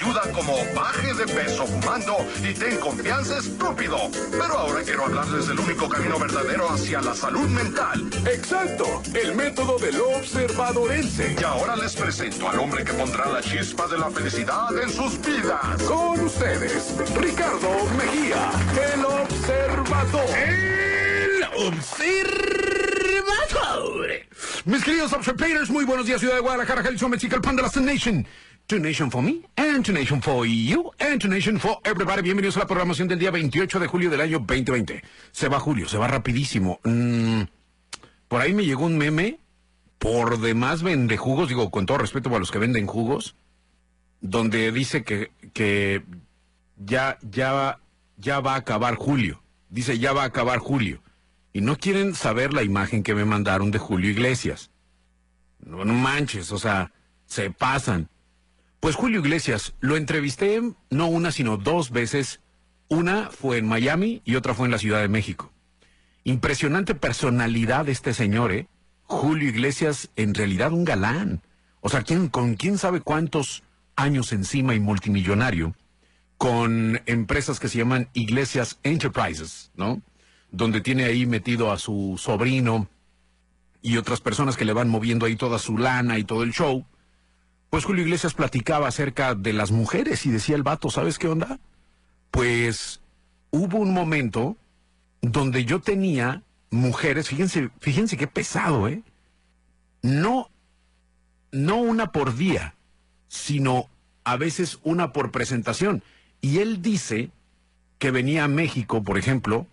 Autoayuda como baje de peso fumando y ten confianza estúpido. Pero ahora quiero hablarles del único camino verdadero hacia la salud mental. Exacto, el método del observadorense. Y ahora les presento al hombre que pondrá la chispa de la felicidad en sus vidas. Con ustedes, Ricardo Mejía, el observador. El observador. Mis queridos observators, muy buenos días, ciudad de Guadalajara, Jalisco, México, el pan de la Nation. To Nation for me, and to Nation for you, and to Nation for everybody. Bienvenidos a la programación del día 28 de julio del año 2020. Se va julio, se va rapidísimo. Mm, por ahí me llegó un meme, por demás vende jugos, digo con todo respeto para los que venden jugos, donde dice que, que ya, ya, ya va a acabar julio. Dice ya va a acabar julio. Y no quieren saber la imagen que me mandaron de Julio Iglesias. No manches, o sea, se pasan. Pues Julio Iglesias, lo entrevisté no una, sino dos veces. Una fue en Miami y otra fue en la Ciudad de México. Impresionante personalidad este señor, ¿eh? Julio Iglesias, en realidad un galán. O sea, ¿quién, con quién sabe cuántos años encima y multimillonario, con empresas que se llaman Iglesias Enterprises, ¿no? Donde tiene ahí metido a su sobrino y otras personas que le van moviendo ahí toda su lana y todo el show. Pues Julio Iglesias platicaba acerca de las mujeres y decía el vato, ¿sabes qué onda? Pues hubo un momento donde yo tenía mujeres, fíjense, fíjense qué pesado, ¿eh? No, no una por día, sino a veces una por presentación. Y él dice que venía a México, por ejemplo,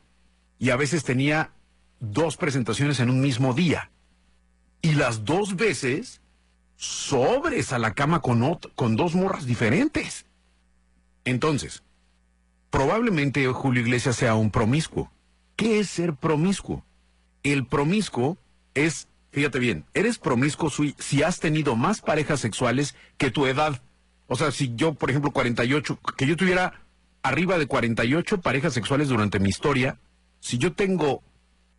y a veces tenía dos presentaciones en un mismo día. Y las dos veces sobres a la cama con, con dos morras diferentes. Entonces, probablemente Julio Iglesias sea un promiscuo. ¿Qué es ser promiscuo? El promiscuo es, fíjate bien, eres promiscuo si has tenido más parejas sexuales que tu edad. O sea, si yo, por ejemplo, 48, que yo tuviera arriba de 48 parejas sexuales durante mi historia, si yo tengo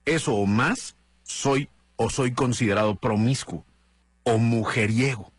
eso o más, soy o soy considerado promiscuo o mujeriego.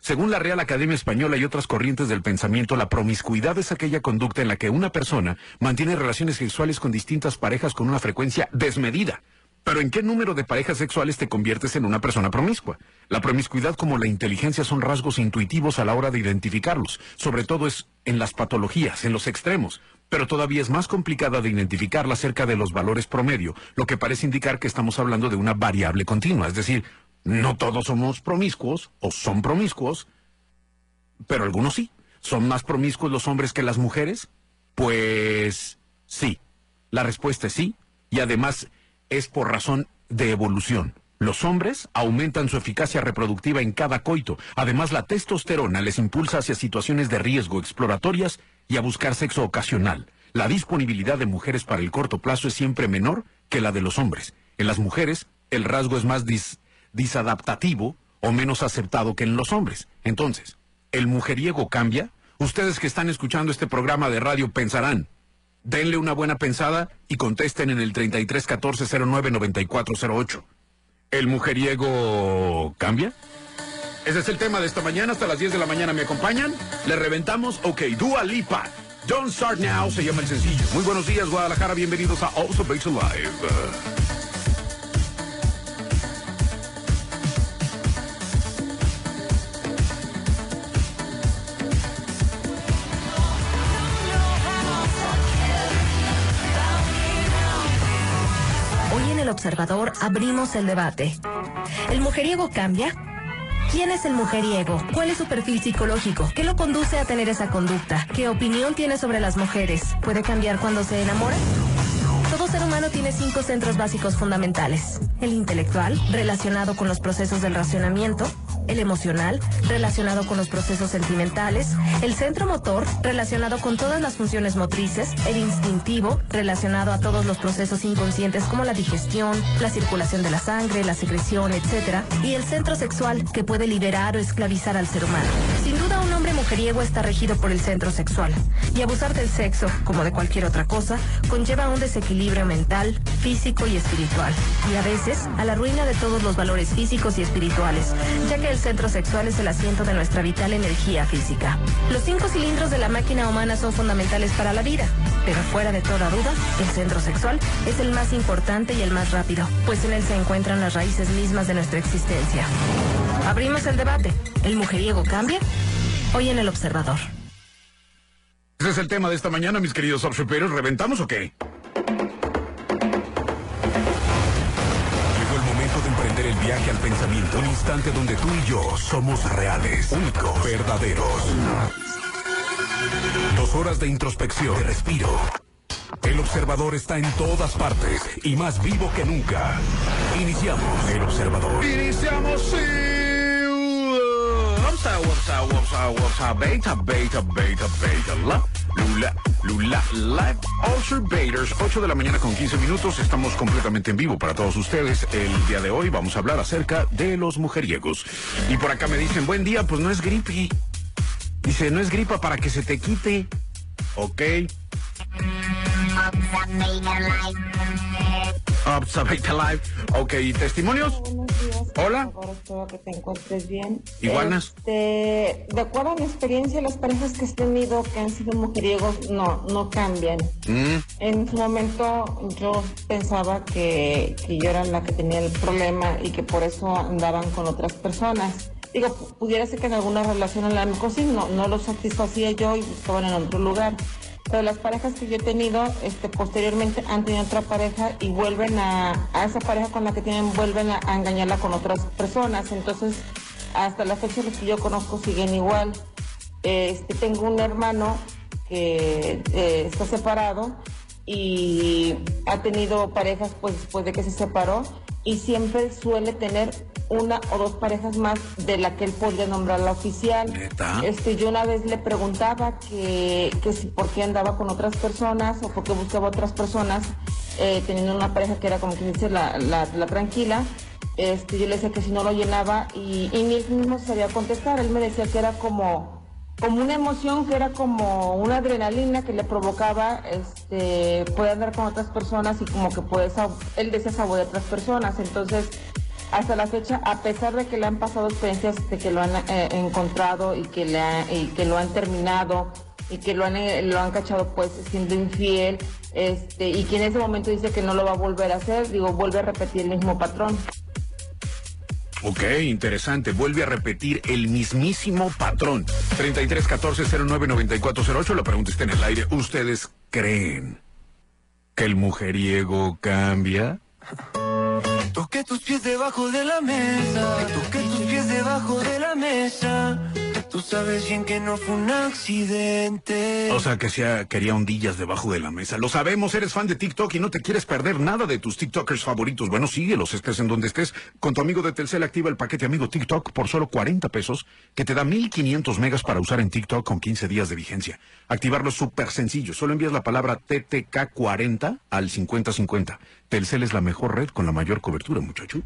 Según la Real Academia Española y otras corrientes del pensamiento, la promiscuidad es aquella conducta en la que una persona mantiene relaciones sexuales con distintas parejas con una frecuencia desmedida. Pero ¿en qué número de parejas sexuales te conviertes en una persona promiscua? La promiscuidad como la inteligencia son rasgos intuitivos a la hora de identificarlos, sobre todo es en las patologías, en los extremos, pero todavía es más complicada de identificarla cerca de los valores promedio, lo que parece indicar que estamos hablando de una variable continua, es decir, no todos somos promiscuos o son promiscuos, pero algunos sí. ¿Son más promiscuos los hombres que las mujeres? Pues sí. La respuesta es sí, y además es por razón de evolución. Los hombres aumentan su eficacia reproductiva en cada coito. Además, la testosterona les impulsa hacia situaciones de riesgo exploratorias y a buscar sexo ocasional. La disponibilidad de mujeres para el corto plazo es siempre menor que la de los hombres. En las mujeres, el rasgo es más dis disadaptativo o menos aceptado que en los hombres. Entonces, ¿el mujeriego cambia? Ustedes que están escuchando este programa de radio pensarán, denle una buena pensada y contesten en el 33 14 09 9408. ¿El mujeriego cambia? Ese es el tema de esta mañana. Hasta las 10 de la mañana me acompañan. Le reventamos. Ok, Dua Lipa. Don't Start Now se llama el sencillo. Muy buenos días, Guadalajara. Bienvenidos a Also Bakes Live. Observador abrimos el debate. ¿El mujeriego cambia? ¿Quién es el mujeriego? ¿Cuál es su perfil psicológico? ¿Qué lo conduce a tener esa conducta? ¿Qué opinión tiene sobre las mujeres? ¿Puede cambiar cuando se enamora? Todo ser humano tiene cinco centros básicos fundamentales. El intelectual, relacionado con los procesos del racionamiento. El emocional, relacionado con los procesos sentimentales, el centro motor, relacionado con todas las funciones motrices, el instintivo, relacionado a todos los procesos inconscientes como la digestión, la circulación de la sangre, la secreción, etc. Y el centro sexual, que puede liberar o esclavizar al ser humano. Mujeriego está regido por el centro sexual. Y abusar del sexo, como de cualquier otra cosa, conlleva un desequilibrio mental, físico y espiritual. Y a veces, a la ruina de todos los valores físicos y espirituales, ya que el centro sexual es el asiento de nuestra vital energía física. Los cinco cilindros de la máquina humana son fundamentales para la vida, pero fuera de toda duda, el centro sexual es el más importante y el más rápido, pues en él se encuentran las raíces mismas de nuestra existencia. Abrimos el debate. ¿El mujeriego cambia? Hoy en El Observador. Ese es el tema de esta mañana, mis queridos observadores. ¿Reventamos o qué? Llegó el momento de emprender el viaje al pensamiento. Un instante donde tú y yo somos reales, únicos, verdaderos. Dos horas de introspección, de respiro. El observador está en todas partes y más vivo que nunca. Iniciamos el observador. Iniciamos sí. What's up, what's up, beta, beta, beta, beta, la, lula, lula, live observators, 8 de la mañana con 15 minutos, estamos completamente en vivo para todos ustedes. El día de hoy vamos a hablar acerca de los mujeriegos. Y por acá me dicen, buen día, pues no es gripe. Dice, no es gripa para que se te quite. Ok. Observate Live. Ok, ¿testimonios? Buenos días. Hola. Por favor, espero que te encuentres bien. Iguanas. Este, de acuerdo a mi experiencia, las parejas que he tenido que han sido mujeriegos no, no cambian. Mm, En su momento yo pensaba que, que yo era la que tenía el problema y que por eso andaban con otras personas. Digo, pu- pudiera ser que en alguna relación a lo mejor sí, no, no lo satisfacía yo y buscaban en otro lugar. Pero las parejas que yo he tenido, este, posteriormente han tenido otra pareja y vuelven a, a esa pareja con la que tienen, vuelven a, engañarla con otras personas. Entonces, hasta la fecha los que yo conozco siguen igual. Este, tengo un hermano que eh, está separado y ha tenido parejas pues después de que se separó y siempre suele tener una o dos parejas más de la que él podría nombrar la oficial. ¿Neta? Este, yo una vez le preguntaba que, que si por qué andaba con otras personas o por qué buscaba otras personas, eh, teniendo una pareja que era como que dice la, la, la tranquila. Este, yo le decía que si no lo llenaba y, y ni él mismo sabía contestar. Él me decía que era como, como una emoción, que era como una adrenalina que le provocaba este, poder andar con otras personas y como que puede, decía saborear a otras personas. Entonces, hasta la fecha, a pesar de que le han pasado experiencias de que lo han eh, encontrado y que, le que lo han terminado y que lo han, eh, lo han cachado pues siendo infiel, este, y que en ese momento dice que no lo va a volver a hacer, digo, vuelve a repetir el mismo patrón. Ok, interesante. Vuelve a repetir el mismísimo patrón. 33 14 09 94 08. La pregunta está en el aire. ¿Ustedes creen que el mujeriego cambia? Toqué tus pies debajo de la mesa, toqué tus pies debajo de la mesa. Tú sabes bien que no fue un accidente. O sea, que sea, quería ondillas debajo de la mesa. Lo sabemos, eres fan de TikTok y no te quieres perder nada de tus TikTokers favoritos. Bueno, síguelos, estés en donde estés. Con tu amigo de Telcel activa el paquete amigo TikTok por solo 40 pesos, que te da 1500 megas para usar en TikTok con 15 días de vigencia. Activarlo es súper sencillo. Solo envías la palabra TTK40 al 5050. Telcel es la mejor red con la mayor cobertura, muchacho.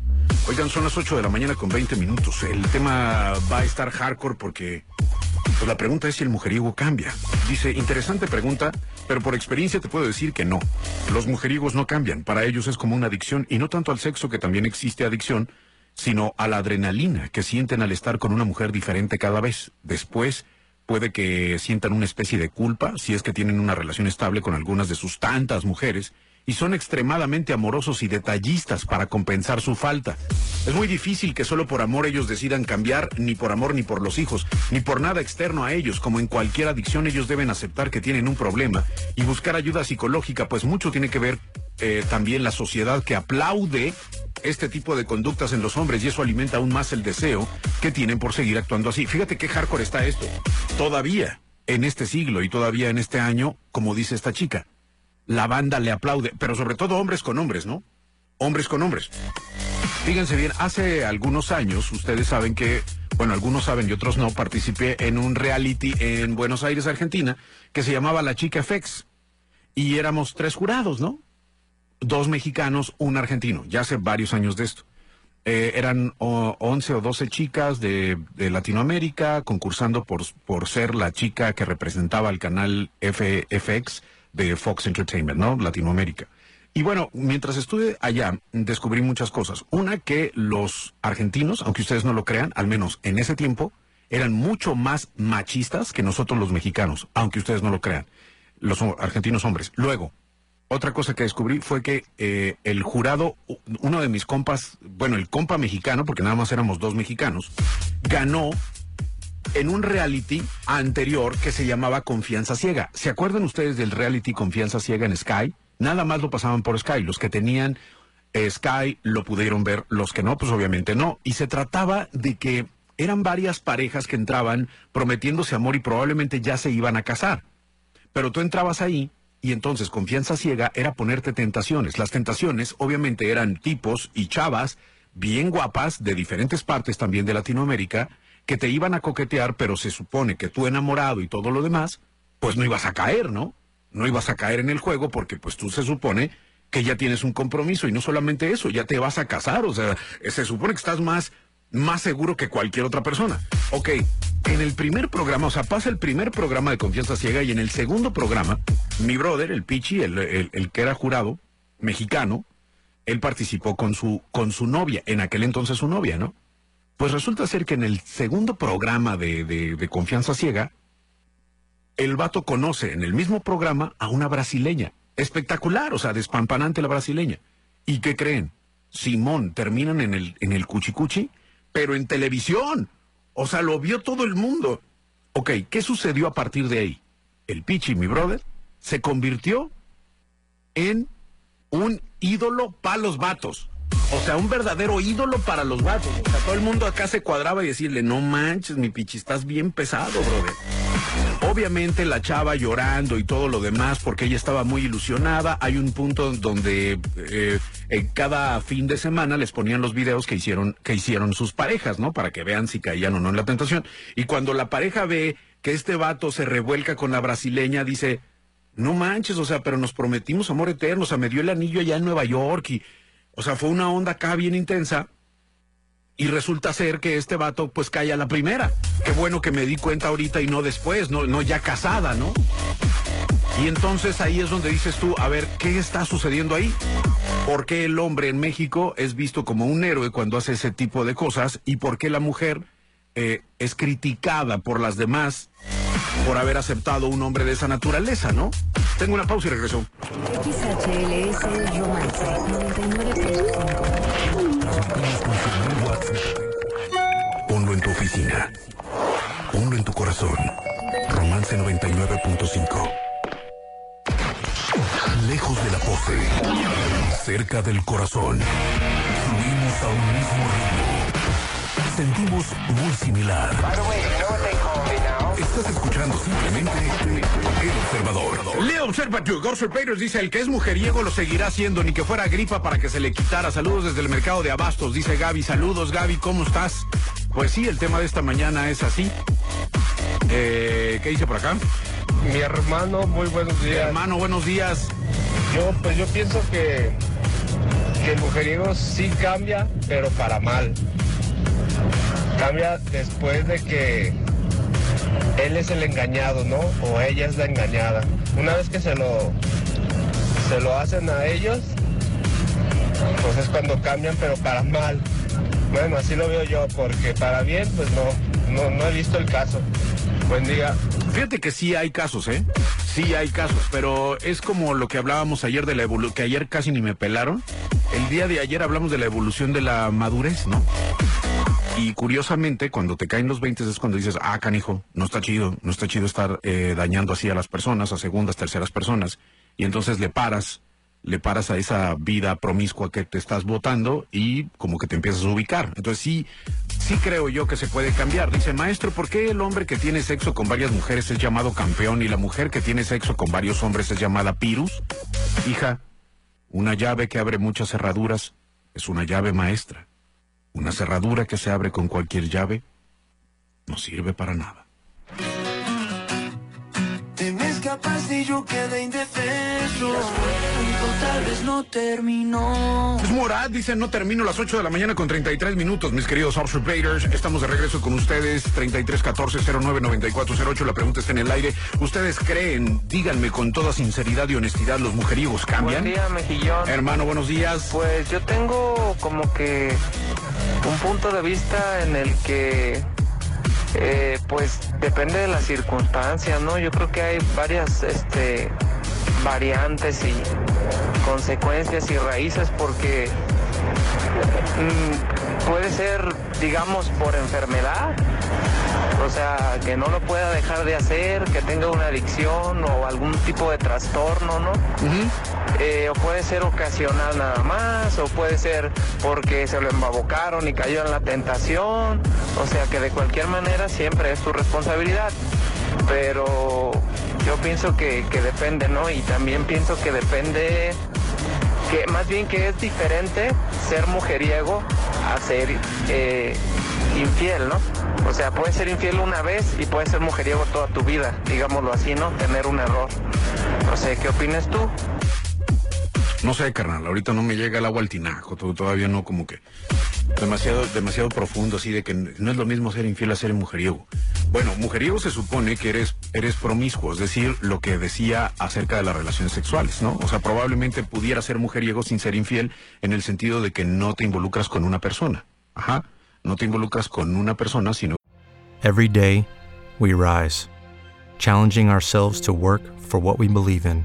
Oigan, son las 8 de la mañana con 20 minutos. El tema va a estar hardcore porque pues la pregunta es si el mujeriego cambia. Dice, interesante pregunta, pero por experiencia te puedo decir que no. Los mujeriegos no cambian. Para ellos es como una adicción y no tanto al sexo, que también existe adicción, sino a la adrenalina que sienten al estar con una mujer diferente cada vez. Después puede que sientan una especie de culpa si es que tienen una relación estable con algunas de sus tantas mujeres y son extremadamente amorosos y detallistas para compensar su falta. Es muy difícil que solo por amor ellos decidan cambiar, ni por amor ni por los hijos, ni por nada externo a ellos. Como en cualquier adicción, ellos deben aceptar que tienen un problema y buscar ayuda psicológica, pues mucho tiene que ver eh, también la sociedad que aplaude este tipo de conductas en los hombres y eso alimenta aún más el deseo que tienen por seguir actuando así. Fíjate qué hardcore está esto. Todavía en este siglo y todavía en este año, como dice esta chica, la banda le aplaude, pero sobre todo hombres con hombres, ¿no? Hombres con hombres. Fíjense bien, hace algunos años ustedes saben que, bueno, algunos saben y otros no, participé en un reality en Buenos Aires, Argentina, que se llamaba La Chica FX. Y éramos tres jurados, ¿no? Dos mexicanos, un argentino, ya hace varios años de esto. Eh, eran o, 11 o 12 chicas de, de Latinoamérica concursando por, por ser la chica que representaba al canal FX de Fox Entertainment, ¿no? Latinoamérica. Y bueno, mientras estuve allá, descubrí muchas cosas. Una, que los argentinos, aunque ustedes no lo crean, al menos en ese tiempo, eran mucho más machistas que nosotros los mexicanos, aunque ustedes no lo crean, los argentinos hombres. Luego, otra cosa que descubrí fue que eh, el jurado, uno de mis compas, bueno, el compa mexicano, porque nada más éramos dos mexicanos, ganó en un reality anterior que se llamaba Confianza Ciega. ¿Se acuerdan ustedes del reality Confianza Ciega en Sky? Nada más lo pasaban por Sky. Los que tenían eh, Sky lo pudieron ver, los que no, pues obviamente no. Y se trataba de que eran varias parejas que entraban prometiéndose amor y probablemente ya se iban a casar. Pero tú entrabas ahí y entonces confianza ciega era ponerte tentaciones. Las tentaciones obviamente eran tipos y chavas bien guapas de diferentes partes también de Latinoamérica que te iban a coquetear, pero se supone que tú enamorado y todo lo demás, pues no ibas a caer, ¿no? no ibas a caer en el juego porque pues tú se supone que ya tienes un compromiso y no solamente eso, ya te vas a casar, o sea, se supone que estás más, más seguro que cualquier otra persona. Ok, en el primer programa, o sea, pasa el primer programa de confianza ciega y en el segundo programa, mi brother, el Pichi, el, el, que era jurado, mexicano, él participó con su, con su novia, en aquel entonces su novia, ¿no? Pues resulta ser que en el segundo programa de, de, confianza ciega, el vato conoce en el mismo programa a una brasileña. Espectacular, o sea, despampanante la brasileña. ¿Y qué creen? Simón, terminan en el, en el cuchicuchi, pero en televisión. O sea, lo vio todo el mundo. Ok, ¿qué sucedió a partir de ahí? El Pichi, mi brother, se convirtió en un ídolo para los vatos. O sea, un verdadero ídolo para los vatos. O sea, todo el mundo acá se cuadraba y decirle, no manches, mi Pichi, estás bien pesado, brother. Obviamente la chava llorando y todo lo demás porque ella estaba muy ilusionada. Hay un punto donde eh, en cada fin de semana les ponían los videos que hicieron, que hicieron sus parejas, ¿no? Para que vean si caían o no en la tentación. Y cuando la pareja ve que este vato se revuelca con la brasileña, dice, no manches, o sea, pero nos prometimos amor eterno, o sea, me dio el anillo allá en Nueva York y, o sea, fue una onda acá bien intensa. Y resulta ser que este vato pues cae a la primera. Qué bueno que me di cuenta ahorita y no después, no, no ya casada, ¿no? Y entonces ahí es donde dices tú, a ver, ¿qué está sucediendo ahí? ¿Por qué el hombre en México es visto como un héroe cuando hace ese tipo de cosas? ¿Y por qué la mujer eh, es criticada por las demás por haber aceptado un hombre de esa naturaleza, ¿no? Tengo una pausa y regreso. XHLS Romance Ponlo en tu oficina. Ponlo en tu corazón. Romance 99.5. Lejos de la pose. Cerca del corazón. Subimos a un mismo ritmo. Sentimos muy similar. Estás escuchando simplemente El Observador. Leo observa. Gorser Peters dice, el que es mujeriego lo seguirá haciendo, ni que fuera gripa para que se le quitara. Saludos desde el mercado de abastos, dice Gaby. Saludos, Gaby, ¿cómo estás? Pues sí, el tema de esta mañana es así. Eh, ¿Qué dice por acá? Mi hermano, muy buenos días. Hermano, buenos días. Yo, pues yo pienso que, que el mujeriego sí cambia, pero para mal. Cambia después de que él es el engañado, ¿no? O ella es la engañada. Una vez que se lo, se lo hacen a ellos, pues es cuando cambian, pero para mal. Bueno, así lo veo yo, porque para bien, pues no, no, no he visto el caso. Buen día. Fíjate que sí hay casos, ¿eh? Sí hay casos, pero es como lo que hablábamos ayer de la evolución, que ayer casi ni me pelaron. El día de ayer hablamos de la evolución de la madurez, ¿no? Y curiosamente, cuando te caen los 20 es cuando dices, ah, canijo, no está chido, no está chido estar eh, dañando así a las personas, a segundas, terceras personas. Y entonces le paras, le paras a esa vida promiscua que te estás votando y como que te empiezas a ubicar. Entonces sí, sí creo yo que se puede cambiar. Dice, maestro, ¿por qué el hombre que tiene sexo con varias mujeres es llamado campeón y la mujer que tiene sexo con varios hombres es llamada pirus? Hija, una llave que abre muchas cerraduras es una llave maestra. Una cerradura que se abre con cualquier llave no sirve para nada. Y yo quedé indefenso. Tal vez no terminó. Es Morad, dice, no termino las 8 de la mañana con 33 minutos, mis queridos Raiders. Estamos de regreso con ustedes, 3314-099408. La pregunta está en el aire. ¿Ustedes creen, díganme con toda sinceridad y honestidad, los mujeriegos cambian? Buen día, Mejillón. Hermano, buenos días. Pues yo tengo como que un punto de vista en el que eh, pues depende de las circunstancias, ¿no? Yo creo que hay varias este, variantes y consecuencias y raíces porque mm, puede ser, digamos, por enfermedad, o sea, que no lo pueda dejar de hacer, que tenga una adicción o algún tipo de trastorno, ¿no? Eh, o puede ser ocasional nada más, o puede ser porque se lo embabocaron y cayó en la tentación, o sea que de cualquier manera siempre es su responsabilidad, pero yo pienso que, que depende, ¿no? Y también pienso que depende, que más bien que es diferente ser mujeriego a ser eh, infiel, ¿no? O sea, puedes ser infiel una vez y puedes ser mujeriego toda tu vida, digámoslo así, ¿no? Tener un error. No sé, ¿qué opinas tú? No sé, carnal, ahorita no me llega el agua al tinajo, to- todavía no como que demasiado, demasiado profundo, así de que no es lo mismo ser infiel a ser mujeriego. Bueno, mujeriego se supone que eres, eres promiscuo, es decir, lo que decía acerca de las relaciones sexuales, ¿no? O sea, probablemente pudiera ser mujeriego sin ser infiel en el sentido de que no te involucras con una persona. Ajá, no te involucras con una persona, sino Every day, we rise, challenging ourselves to work for what we believe in.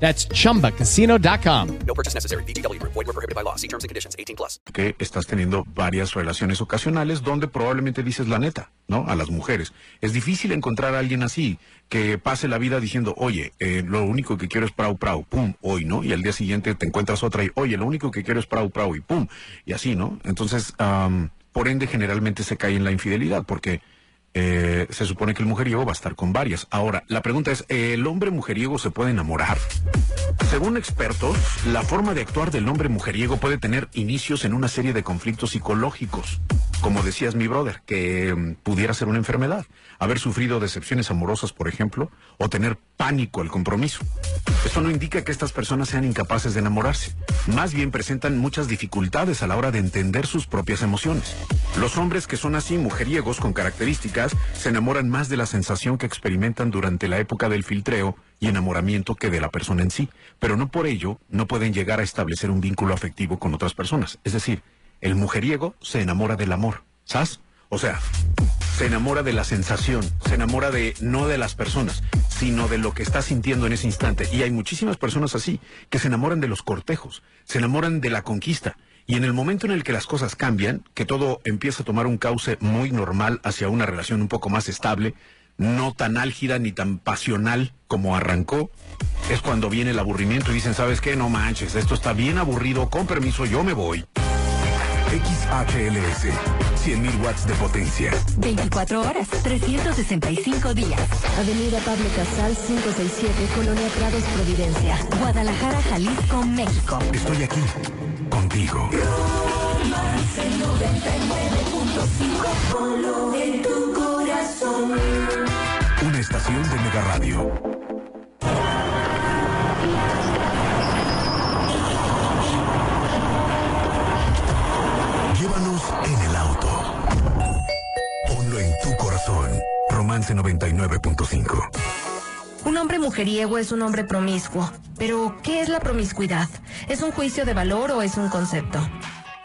That's chumbacasino.com. No purchase necessary. VGW Group. Void were prohibited by law. See terms and conditions. 18 plus. que estás teniendo varias relaciones ocasionales donde probablemente dices la neta, ¿no? A las mujeres. Es difícil encontrar a alguien así que pase la vida diciendo, oye, eh, lo único que quiero es prau prau, pum, hoy, ¿no? Y al día siguiente te encuentras otra y, oye, lo único que quiero es prau prau y pum, y así, ¿no? Entonces, am, por ende, generalmente se cae en la infidelidad porque eh, se supone que el mujeriego va a estar con varias. Ahora, la pregunta es, ¿el hombre mujeriego se puede enamorar? Según expertos, la forma de actuar del hombre mujeriego puede tener inicios en una serie de conflictos psicológicos. Como decías mi brother, que mm, pudiera ser una enfermedad. Haber sufrido decepciones amorosas, por ejemplo, o tener pánico al compromiso. Esto no indica que estas personas sean incapaces de enamorarse. Más bien presentan muchas dificultades a la hora de entender sus propias emociones. Los hombres que son así mujeriegos con características se enamoran más de la sensación que experimentan durante la época del filtreo y enamoramiento que de la persona en sí, pero no por ello no pueden llegar a establecer un vínculo afectivo con otras personas. Es decir, el mujeriego se enamora del amor, ¿sabes? O sea, se enamora de la sensación, se enamora de no de las personas, sino de lo que está sintiendo en ese instante. Y hay muchísimas personas así que se enamoran de los cortejos, se enamoran de la conquista. Y en el momento en el que las cosas cambian, que todo empieza a tomar un cauce muy normal hacia una relación un poco más estable, no tan álgida ni tan pasional como arrancó, es cuando viene el aburrimiento y dicen, ¿sabes qué? No manches, esto está bien aburrido, con permiso, yo me voy. XHLS, 100.000 watts de potencia. 24 horas, 365 días. Avenida Pablo Casal 567, Colonia Prados, Providencia. Guadalajara, Jalisco, México. Estoy aquí, contigo. en tu corazón. Una estación de Mega Radio. Ponlo en tu corazón. Romance 99.5. Un hombre mujeriego es un hombre promiscuo. Pero, ¿qué es la promiscuidad? ¿Es un juicio de valor o es un concepto?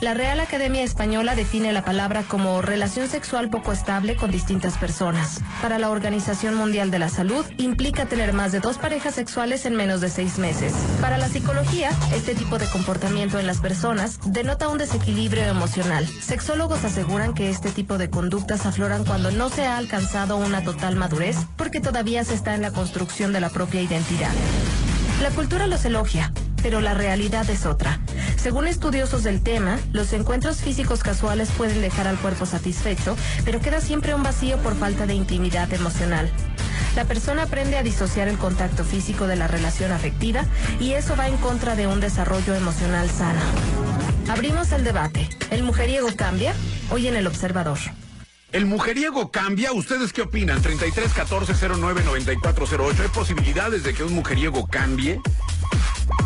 La Real Academia Española define la palabra como relación sexual poco estable con distintas personas. Para la Organización Mundial de la Salud, implica tener más de dos parejas sexuales en menos de seis meses. Para la psicología, este tipo de comportamiento en las personas denota un desequilibrio emocional. Sexólogos aseguran que este tipo de conductas afloran cuando no se ha alcanzado una total madurez porque todavía se está en la construcción de la propia identidad. La cultura los elogia, pero la realidad es otra. Según estudiosos del tema, los encuentros físicos casuales pueden dejar al cuerpo satisfecho, pero queda siempre un vacío por falta de intimidad emocional. La persona aprende a disociar el contacto físico de la relación afectiva y eso va en contra de un desarrollo emocional sano. Abrimos el debate. ¿El mujeriego cambia? Hoy en El Observador. ¿El mujeriego cambia? ¿Ustedes qué opinan? 33 14 09 94 08. ¿Hay posibilidades de que un mujeriego cambie?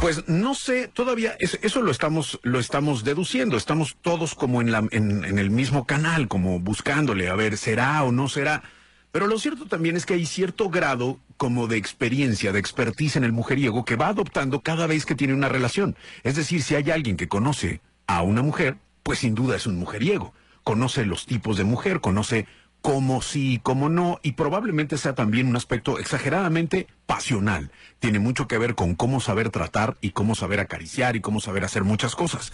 Pues no sé, todavía es- eso lo estamos, lo estamos deduciendo. Estamos todos como en, la, en, en el mismo canal, como buscándole, a ver, ¿será o no será? Pero lo cierto también es que hay cierto grado como de experiencia, de expertise en el mujeriego que va adoptando cada vez que tiene una relación. Es decir, si hay alguien que conoce a una mujer, pues sin duda es un mujeriego. Conoce los tipos de mujer, conoce cómo sí, cómo no, y probablemente sea también un aspecto exageradamente pasional. Tiene mucho que ver con cómo saber tratar y cómo saber acariciar y cómo saber hacer muchas cosas.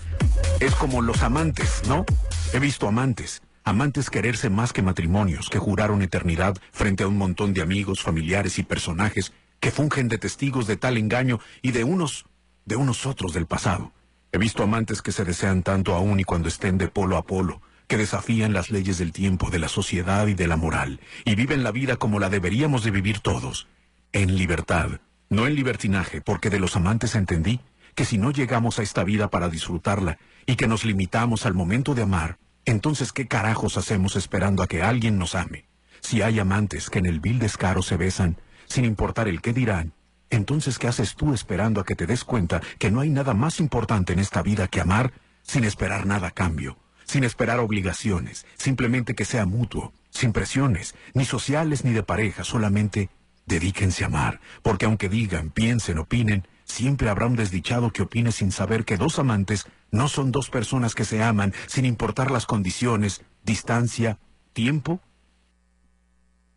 Es como los amantes, ¿no? He visto amantes. Amantes quererse más que matrimonios, que juraron eternidad frente a un montón de amigos, familiares y personajes que fungen de testigos de tal engaño y de unos, de unos otros del pasado. He visto amantes que se desean tanto aún y cuando estén de polo a polo, que desafían las leyes del tiempo, de la sociedad y de la moral, y viven la vida como la deberíamos de vivir todos, en libertad, no en libertinaje, porque de los amantes entendí que si no llegamos a esta vida para disfrutarla y que nos limitamos al momento de amar, entonces ¿qué carajos hacemos esperando a que alguien nos ame? Si hay amantes que en el vil descaro se besan, sin importar el qué dirán, entonces ¿qué haces tú esperando a que te des cuenta que no hay nada más importante en esta vida que amar sin esperar nada a cambio, sin esperar obligaciones, simplemente que sea mutuo, sin presiones, ni sociales ni de pareja, solamente dedíquense a amar, porque aunque digan, piensen, opinen, siempre habrá un desdichado que opine sin saber que dos amantes no son dos personas que se aman sin importar las condiciones, distancia, tiempo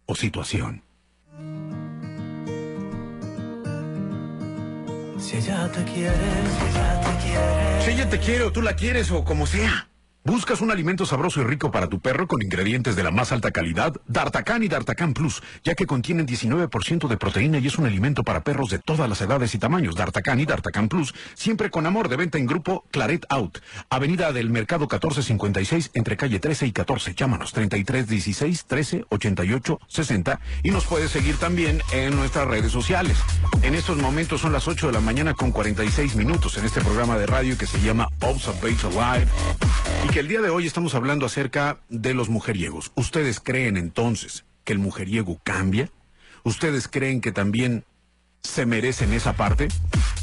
o situación. Si ella te quiere, si ella te quiere. Si ella te quiere o tú la quieres o como sea. ¿Buscas un alimento sabroso y rico para tu perro con ingredientes de la más alta calidad? Dartacan y Dartacan Plus, ya que contienen 19% de proteína y es un alimento para perros de todas las edades y tamaños. Dartacan y Dartacan Plus, siempre con amor de venta en grupo Claret Out, Avenida del Mercado 1456 entre calle 13 y 14. Llámanos 3316 13 88 60 y nos puedes seguir también en nuestras redes sociales. En estos momentos son las 8 de la mañana con 46 minutos en este programa de radio que se llama Observate Live que el día de hoy estamos hablando acerca de los mujeriegos. ¿Ustedes creen entonces que el mujeriego cambia? ¿Ustedes creen que también se merecen esa parte?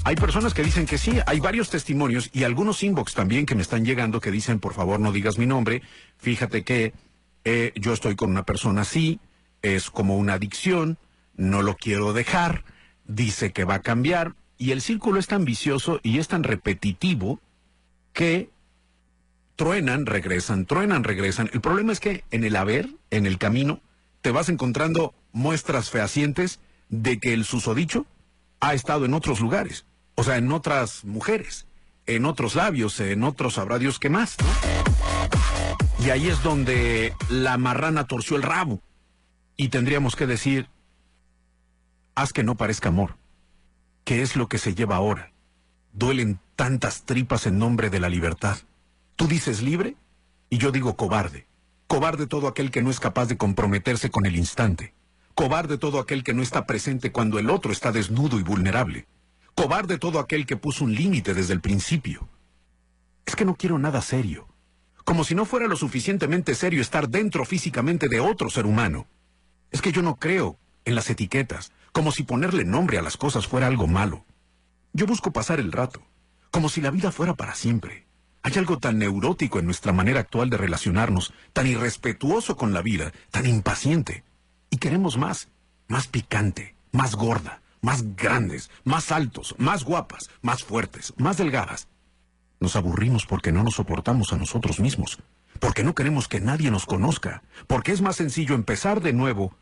Hay personas que dicen que sí, hay varios testimonios y algunos inbox también que me están llegando que dicen, por favor no digas mi nombre, fíjate que eh, yo estoy con una persona así, es como una adicción, no lo quiero dejar, dice que va a cambiar y el círculo es tan vicioso y es tan repetitivo que truenan, regresan, truenan, regresan. El problema es que en el haber, en el camino, te vas encontrando muestras fehacientes de que el susodicho ha estado en otros lugares, o sea, en otras mujeres, en otros labios, en otros sabrá Dios qué más. Y ahí es donde la marrana torció el rabo. Y tendríamos que decir, haz que no parezca amor. ¿Qué es lo que se lleva ahora? Duelen tantas tripas en nombre de la libertad. Tú dices libre y yo digo cobarde. Cobarde todo aquel que no es capaz de comprometerse con el instante. Cobarde todo aquel que no está presente cuando el otro está desnudo y vulnerable. Cobarde todo aquel que puso un límite desde el principio. Es que no quiero nada serio. Como si no fuera lo suficientemente serio estar dentro físicamente de otro ser humano. Es que yo no creo en las etiquetas, como si ponerle nombre a las cosas fuera algo malo. Yo busco pasar el rato, como si la vida fuera para siempre. Hay algo tan neurótico en nuestra manera actual de relacionarnos, tan irrespetuoso con la vida, tan impaciente. Y queremos más, más picante, más gorda, más grandes, más altos, más guapas, más fuertes, más delgadas. Nos aburrimos porque no nos soportamos a nosotros mismos, porque no queremos que nadie nos conozca, porque es más sencillo empezar de nuevo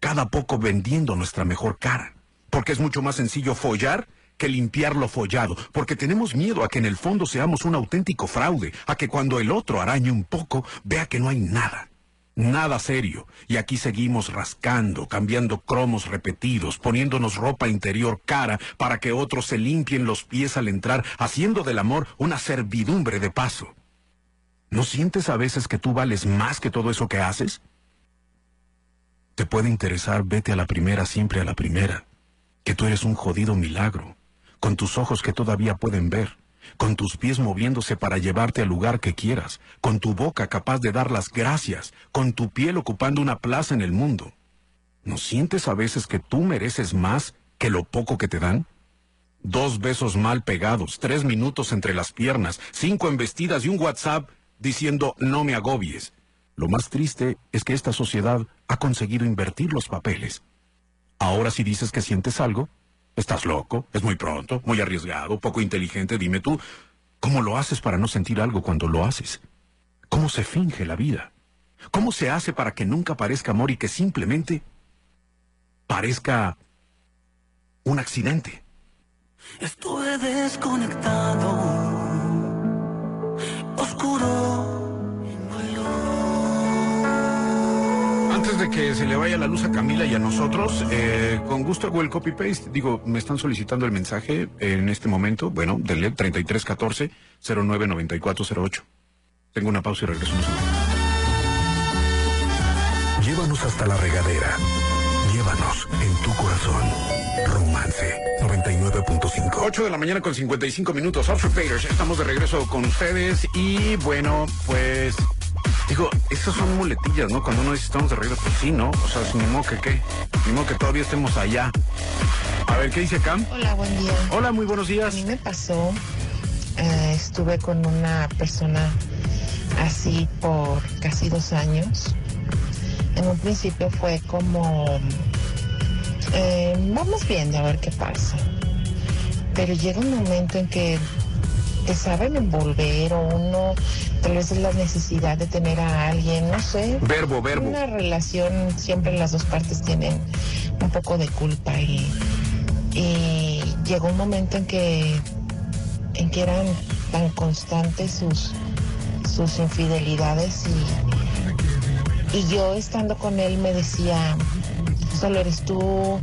cada poco vendiendo nuestra mejor cara, porque es mucho más sencillo follar que limpiar lo follado, porque tenemos miedo a que en el fondo seamos un auténtico fraude, a que cuando el otro arañe un poco vea que no hay nada. Nada serio. Y aquí seguimos rascando, cambiando cromos repetidos, poniéndonos ropa interior cara para que otros se limpien los pies al entrar, haciendo del amor una servidumbre de paso. ¿No sientes a veces que tú vales más que todo eso que haces? Te puede interesar, vete a la primera, siempre a la primera, que tú eres un jodido milagro, con tus ojos que todavía pueden ver, con tus pies moviéndose para llevarte al lugar que quieras, con tu boca capaz de dar las gracias, con tu piel ocupando una plaza en el mundo. ¿No sientes a veces que tú mereces más que lo poco que te dan? Dos besos mal pegados, tres minutos entre las piernas, cinco embestidas y un WhatsApp diciendo no me agobies. Lo más triste es que esta sociedad ha conseguido invertir los papeles. Ahora si dices que sientes algo, estás loco, es muy pronto, muy arriesgado, poco inteligente, dime tú, ¿cómo lo haces para no sentir algo cuando lo haces? ¿Cómo se finge la vida? ¿Cómo se hace para que nunca parezca amor y que simplemente parezca un accidente? Estuve desconectado, oscuro. Antes de que se le vaya la luz a Camila y a nosotros, eh, con gusto hago el copy-paste. Digo, me están solicitando el mensaje en este momento. Bueno, del 3314-099408. Tengo una pausa y regreso. Llévanos hasta la regadera. Llévanos en tu corazón. Romance 99.5. 8 de la mañana con 55 minutos. Faders, estamos de regreso con ustedes. Y bueno, pues. Digo, esas son muletillas, ¿no? Cuando uno dice estamos de regreso, pues sí, ¿no? O sea, ni modo que qué. Ni modo que todavía estemos allá. A ver, ¿qué dice Cam? Hola, buen día. Hola, muy buenos días. A mí me pasó, eh, estuve con una persona así por casi dos años. En un principio fue como, eh, vamos viendo a ver qué pasa. Pero llega un momento en que te saben envolver o uno, tal vez es la necesidad de tener a alguien, no sé. Verbo, verbo. Una relación, siempre las dos partes tienen un poco de culpa y, y llegó un momento en que, en que eran tan constantes sus, sus infidelidades y, y yo estando con él me decía, solo eres tú,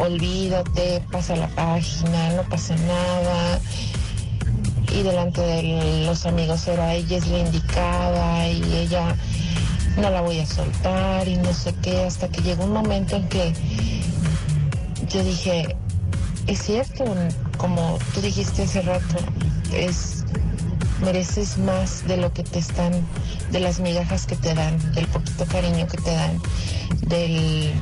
olvídate, pasa la página, no pasa nada. Y delante de los amigos era ella es la indicada y ella no la voy a soltar y no sé qué, hasta que llegó un momento en que yo dije, es cierto, como tú dijiste hace rato, es mereces más de lo que te están, de las migajas que te dan, del poquito cariño que te dan, del,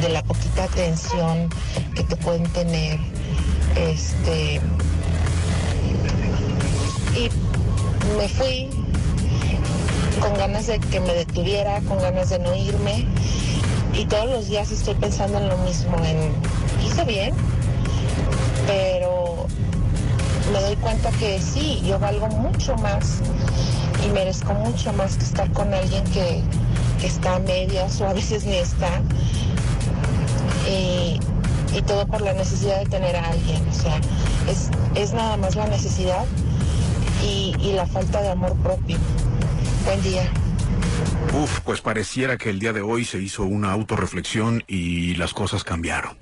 de la poquita atención que te pueden tener. Este y me fui con ganas de que me detuviera, con ganas de no irme. Y todos los días estoy pensando en lo mismo, en hice bien, pero me doy cuenta que sí, yo valgo mucho más y merezco mucho más que estar con alguien que, que está a medias o a veces ni está. Y, y todo por la necesidad de tener a alguien. O sea, es, es nada más la necesidad y, y la falta de amor propio. Buen día. Uf, pues pareciera que el día de hoy se hizo una autorreflexión y las cosas cambiaron.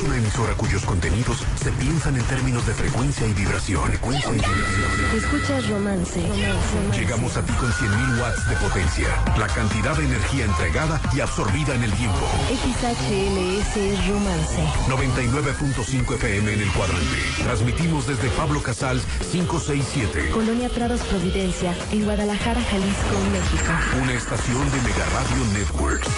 Somos una emisora cuyos contenidos se piensan en términos de frecuencia y vibración. Frecuencia y vibración. Escuchas romance. romance. Llegamos a ti con 100.000 watts de potencia. La cantidad de energía entregada y absorbida en el tiempo. XHLS es romance. 99.5 FM en el cuadrante. Transmitimos desde Pablo Casals 567. Colonia Prados Providencia, en Guadalajara, Jalisco, México. Una estación de Mega Radio Networks.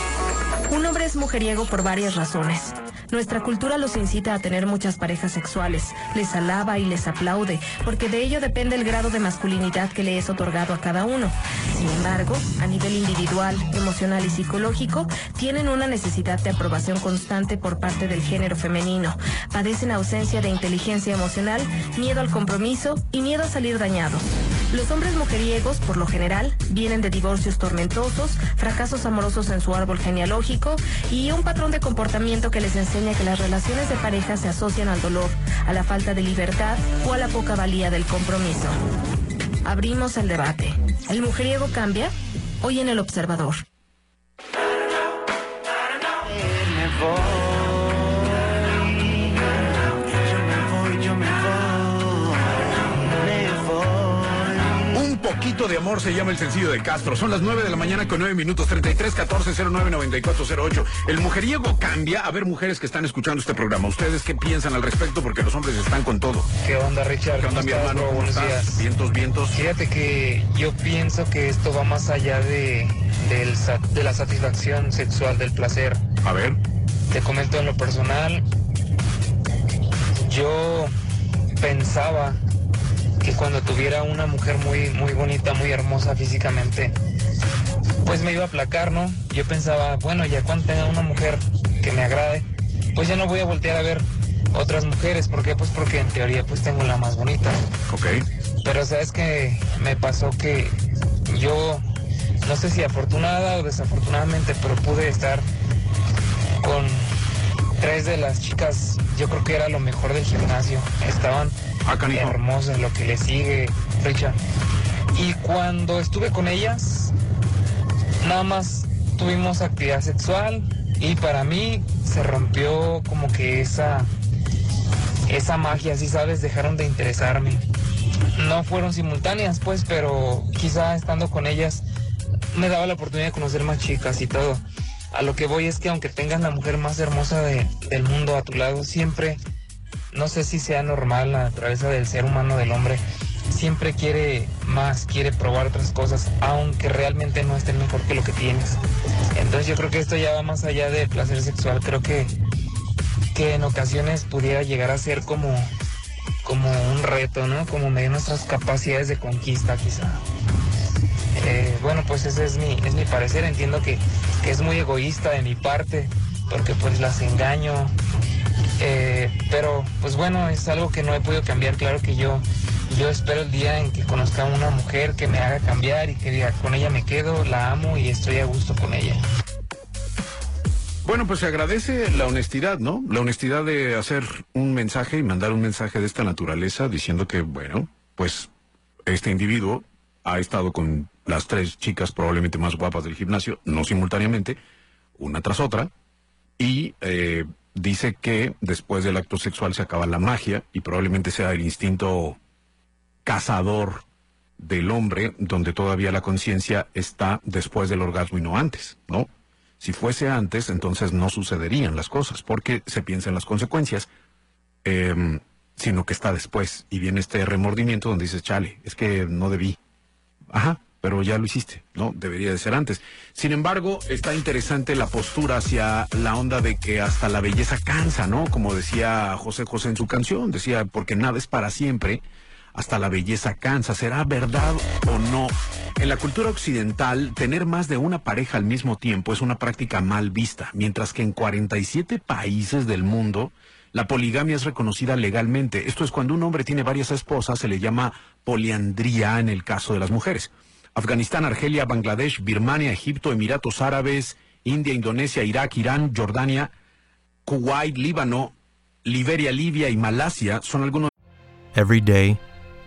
Un hombre es mujeriego por varias razones. Nuestra cultura los incita a tener muchas parejas sexuales, les alaba y les aplaude, porque de ello depende el grado de masculinidad que le es otorgado a cada uno. Sin embargo, a nivel individual, emocional y psicológico, tienen una necesidad de aprobación constante por parte del género femenino. Padecen ausencia de inteligencia emocional, miedo al compromiso y miedo a salir dañados. Los hombres mujeriegos, por lo general, vienen de divorcios tormentosos, fracasos amorosos en su árbol genealógico y un patrón de comportamiento que les enseña que las relaciones de pareja se asocian al dolor, a la falta de libertad o a la poca valía del compromiso. Abrimos el debate. ¿El mujeriego cambia? Hoy en El Observador. Un poquito de amor se llama el sencillo de Castro. Son las 9 de la mañana con 9 minutos 33 14 09 94 08. El mujeriego cambia. A ver, mujeres que están escuchando este programa, ¿ustedes qué piensan al respecto? Porque los hombres están con todo. ¿Qué onda, Richard? ¿Qué onda, ¿Cómo mi hermano? ¿Cómo Buenos estás? días. Vientos, vientos. Fíjate que yo pienso que esto va más allá de, sa- de la satisfacción sexual, del placer. A ver. Te comento en lo personal, yo pensaba que cuando tuviera una mujer muy, muy bonita, muy hermosa físicamente, pues me iba a aplacar, ¿no? Yo pensaba, bueno, ya cuando tenga una mujer que me agrade, pues ya no voy a voltear a ver otras mujeres. ¿Por qué? Pues porque en teoría pues tengo la más bonita. Ok. Pero sabes que me pasó que yo, no sé si afortunada o desafortunadamente, pero pude estar con tres de las chicas, yo creo que era lo mejor del gimnasio. Estaban hermosas, lo que le sigue, Richard. Y cuando estuve con ellas, nada más tuvimos actividad sexual y para mí se rompió como que esa esa magia, si sabes, dejaron de interesarme. No fueron simultáneas, pues, pero quizá estando con ellas me daba la oportunidad de conocer más chicas y todo. A lo que voy es que aunque tengas la mujer más hermosa de- del mundo a tu lado, siempre, no sé si sea normal la naturaleza del ser humano, del hombre, siempre quiere más, quiere probar otras cosas, aunque realmente no estén mejor que lo que tienes. Entonces yo creo que esto ya va más allá del placer sexual, creo que, que en ocasiones pudiera llegar a ser como, como un reto, ¿no? Como medir nuestras capacidades de conquista quizá. Eh, bueno, pues ese es mi, es mi parecer. Entiendo que, que es muy egoísta de mi parte, porque pues las engaño. Eh, pero pues bueno, es algo que no he podido cambiar. Claro que yo, yo espero el día en que conozca a una mujer que me haga cambiar y que diga, con ella me quedo, la amo y estoy a gusto con ella. Bueno, pues se agradece la honestidad, ¿no? La honestidad de hacer un mensaje y mandar un mensaje de esta naturaleza diciendo que, bueno, pues este individuo ha estado con las tres chicas probablemente más guapas del gimnasio, no simultáneamente, una tras otra, y eh, dice que después del acto sexual se acaba la magia y probablemente sea el instinto cazador del hombre donde todavía la conciencia está después del orgasmo y no antes, ¿no? Si fuese antes, entonces no sucederían las cosas, porque se piensa en las consecuencias, em, sino que está después. Y viene este remordimiento donde dices, chale, es que no debí. Ajá, pero ya lo hiciste, ¿no? Debería de ser antes. Sin embargo, está interesante la postura hacia la onda de que hasta la belleza cansa, ¿no? Como decía José José en su canción, decía, porque nada es para siempre, hasta la belleza cansa. ¿Será verdad o no? En la cultura occidental, tener más de una pareja al mismo tiempo es una práctica mal vista, mientras que en 47 países del mundo, la poligamia es reconocida legalmente. Esto es cuando un hombre tiene varias esposas, se le llama poliandría en el caso de las mujeres. Afganistán, Argelia, Bangladesh, Birmania, Egipto, Emiratos Árabes, India, Indonesia, Irak, Irán, Jordania, Kuwait, Líbano, Liberia, Libia y Malasia son algunos Every day,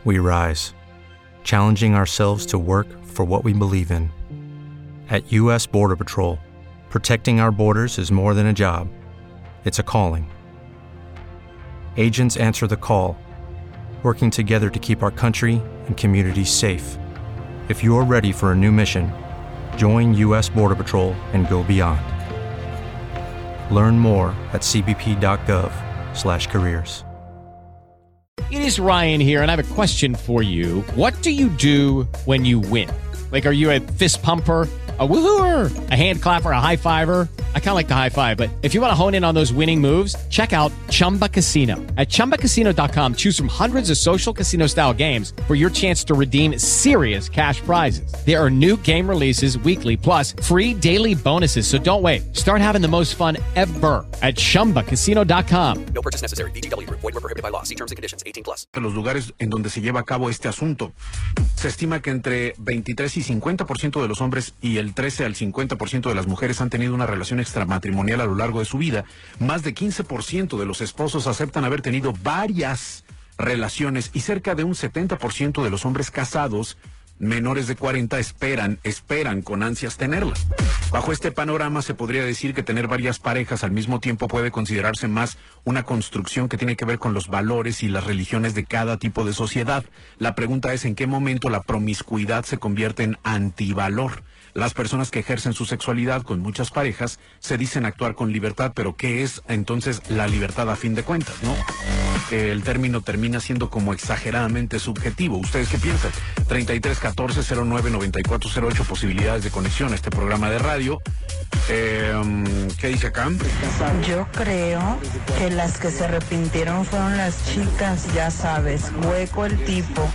we rise, challenging ourselves to work for what we believe in. At U.S. Border Patrol, protecting our borders is more than a job, it's a calling. Agents answer the call, working together to keep our country and communities safe. If you're ready for a new mission, join U.S. Border Patrol and go beyond. Learn more at cbp.gov/careers. It is Ryan here, and I have a question for you. What do you do when you win? Like, are you a fist pumper? A woohooer, a hand clapper, a high fiver. I kind of like the high five, but if you want to hone in on those winning moves, check out Chumba Casino. At chumbacasino.com, choose from hundreds of social casino style games for your chance to redeem serious cash prizes. There are new game releases weekly, plus free daily bonuses. So don't wait. Start having the most fun ever at chumbacasino.com. No purchase necessary. VGW Group. Void were prohibited by law. See terms and conditions. 18 plus. de los lugares en donde se lleva a cabo este asunto. Se estima que entre 23 y 50% de los hombres y el 13 al 50% de las mujeres han tenido una relación extramatrimonial a lo largo de su vida. Más de 15% de los esposos aceptan haber tenido varias relaciones y cerca de un 70% de los hombres casados menores de 40 esperan, esperan con ansias tenerlas. Bajo este panorama se podría decir que tener varias parejas al mismo tiempo puede considerarse más una construcción que tiene que ver con los valores y las religiones de cada tipo de sociedad. La pregunta es en qué momento la promiscuidad se convierte en antivalor. Las personas que ejercen su sexualidad con muchas parejas se dicen actuar con libertad, pero ¿qué es entonces la libertad a fin de cuentas, no? El término termina siendo como exageradamente subjetivo. ¿Ustedes qué piensan? 33 14 09 94 08 posibilidades de conexión a este programa de radio. Eh, ¿Qué dice acá? Yo creo que las que se arrepintieron fueron las chicas, ya sabes, hueco el tipo.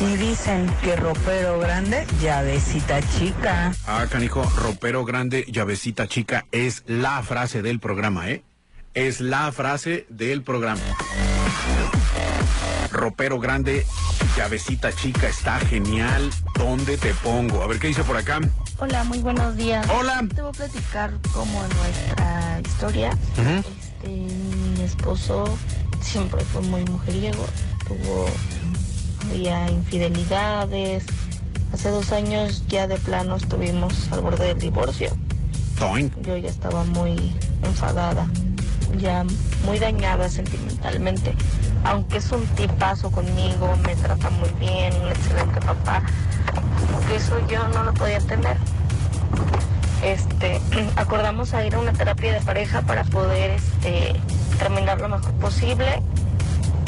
Y dicen que ropero grande, llavecita chica. Ah, canijo, ropero grande, llavecita chica, es la frase del programa, ¿eh? Es la frase del programa. Ropero grande, llavecita chica, está genial. ¿Dónde te pongo? A ver, ¿qué dice por acá? Hola, muy buenos días. Hola. Te voy a platicar como nuestra historia. Este, mi esposo siempre fue muy mujeriego, tuvo había infidelidades. Hace dos años ya de plano estuvimos al borde del divorcio. Yo ya estaba muy enfadada, ya muy dañada sentimentalmente. Aunque es un tipazo conmigo, me trata muy bien, un excelente papá, eso yo no lo podía tener. Este, acordamos a ir a una terapia de pareja para poder este, terminar lo mejor posible.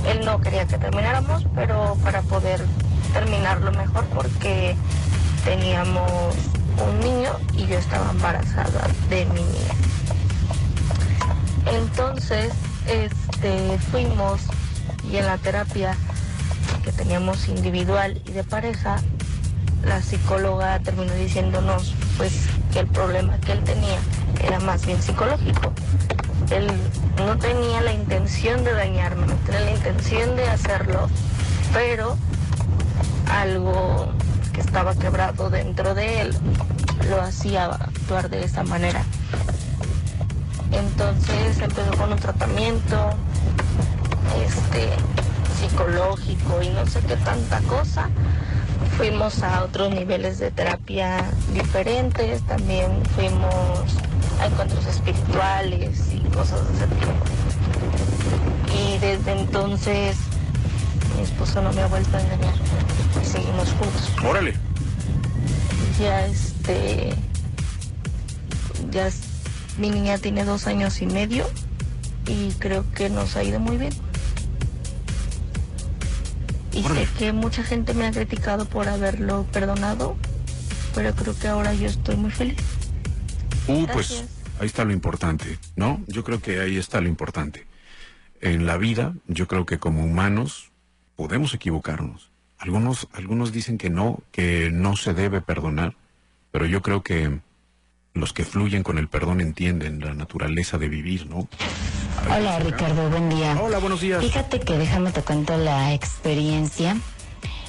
Él no quería que termináramos, pero para poder terminarlo mejor porque teníamos un niño y yo estaba embarazada de mi niña. Entonces, este, fuimos y en la terapia que teníamos individual y de pareja, la psicóloga terminó diciéndonos pues que el problema que él tenía era más bien psicológico. Él no tenía la intención de dañarme, no tenía la intención de hacerlo, pero algo que estaba quebrado dentro de él lo hacía actuar de esa manera. Entonces empezó con un tratamiento este, psicológico y no sé qué tanta cosa. Fuimos a otros niveles de terapia diferentes, también fuimos a encuentros espirituales y cosas de ese tipo. Y desde entonces mi esposo no me ha vuelto a engañar seguimos juntos. Órale. Ya este, ya mi niña tiene dos años y medio y creo que nos ha ido muy bien. Y sé que mucha gente me ha criticado por haberlo perdonado, pero creo que ahora yo estoy muy feliz. Uh, pues ahí está lo importante, ¿no? Yo creo que ahí está lo importante. En la vida, yo creo que como humanos podemos equivocarnos. Algunos, algunos dicen que no, que no se debe perdonar, pero yo creo que los que fluyen con el perdón entienden la naturaleza de vivir, ¿no? Hola Ricardo, buen día. Hola, buenos días. Fíjate que déjame te cuento la experiencia.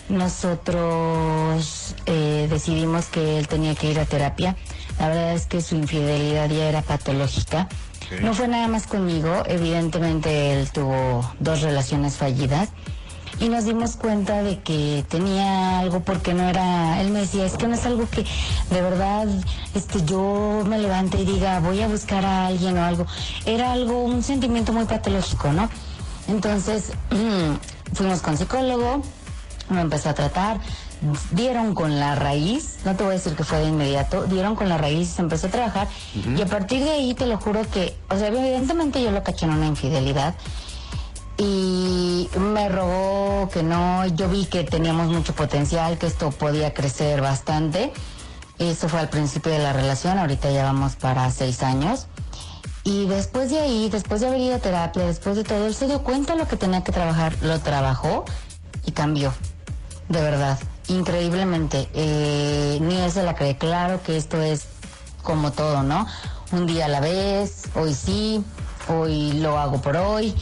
Nosotros eh, decidimos que él tenía que ir a terapia. La verdad es que su infidelidad ya era patológica. No fue nada más conmigo, evidentemente él tuvo dos relaciones fallidas y nos dimos cuenta de que tenía algo porque no era, él me decía, es que no es algo que de verdad este yo me levante y diga, voy a buscar a alguien o algo. Era algo, un sentimiento muy patológico, ¿no? Entonces, fuimos con psicólogo, me empezó a tratar, dieron con la raíz, no te voy a decir que fue de inmediato, dieron con la raíz, se empezó a trabajar y a partir de ahí te lo juro que, o sea, evidentemente yo lo caché en una infidelidad y me rogó que no, yo vi que teníamos mucho potencial, que esto podía crecer bastante. Eso fue al principio de la relación, ahorita ya vamos para seis años. Y después de ahí, después de haber ido a terapia, después de todo, él se dio cuenta de lo que tenía que trabajar, lo trabajó y cambió. De verdad, increíblemente. Eh, ni él se la cree. Claro que esto es como todo, ¿no? Un día a la vez, hoy sí, hoy lo hago por hoy,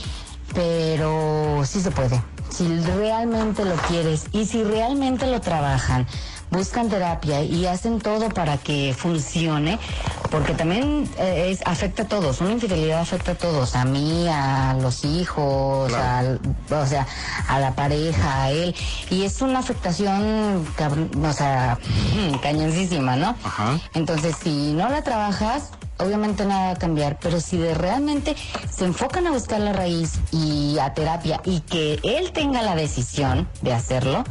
pero sí se puede. Si realmente lo quieres y si realmente lo trabajan, buscan terapia y hacen todo para que funcione, porque también eh, es, afecta a todos, una infidelidad afecta a todos, a mí, a los hijos, al- o sea, a la pareja, a él, y es una afectación, o sea, cañoncísima, ¿no? Entonces, si no la trabajas, obviamente nada va a cambiar, pero si de realmente se enfocan a buscar la raíz y a terapia y que él tenga la decisión de hacerlo,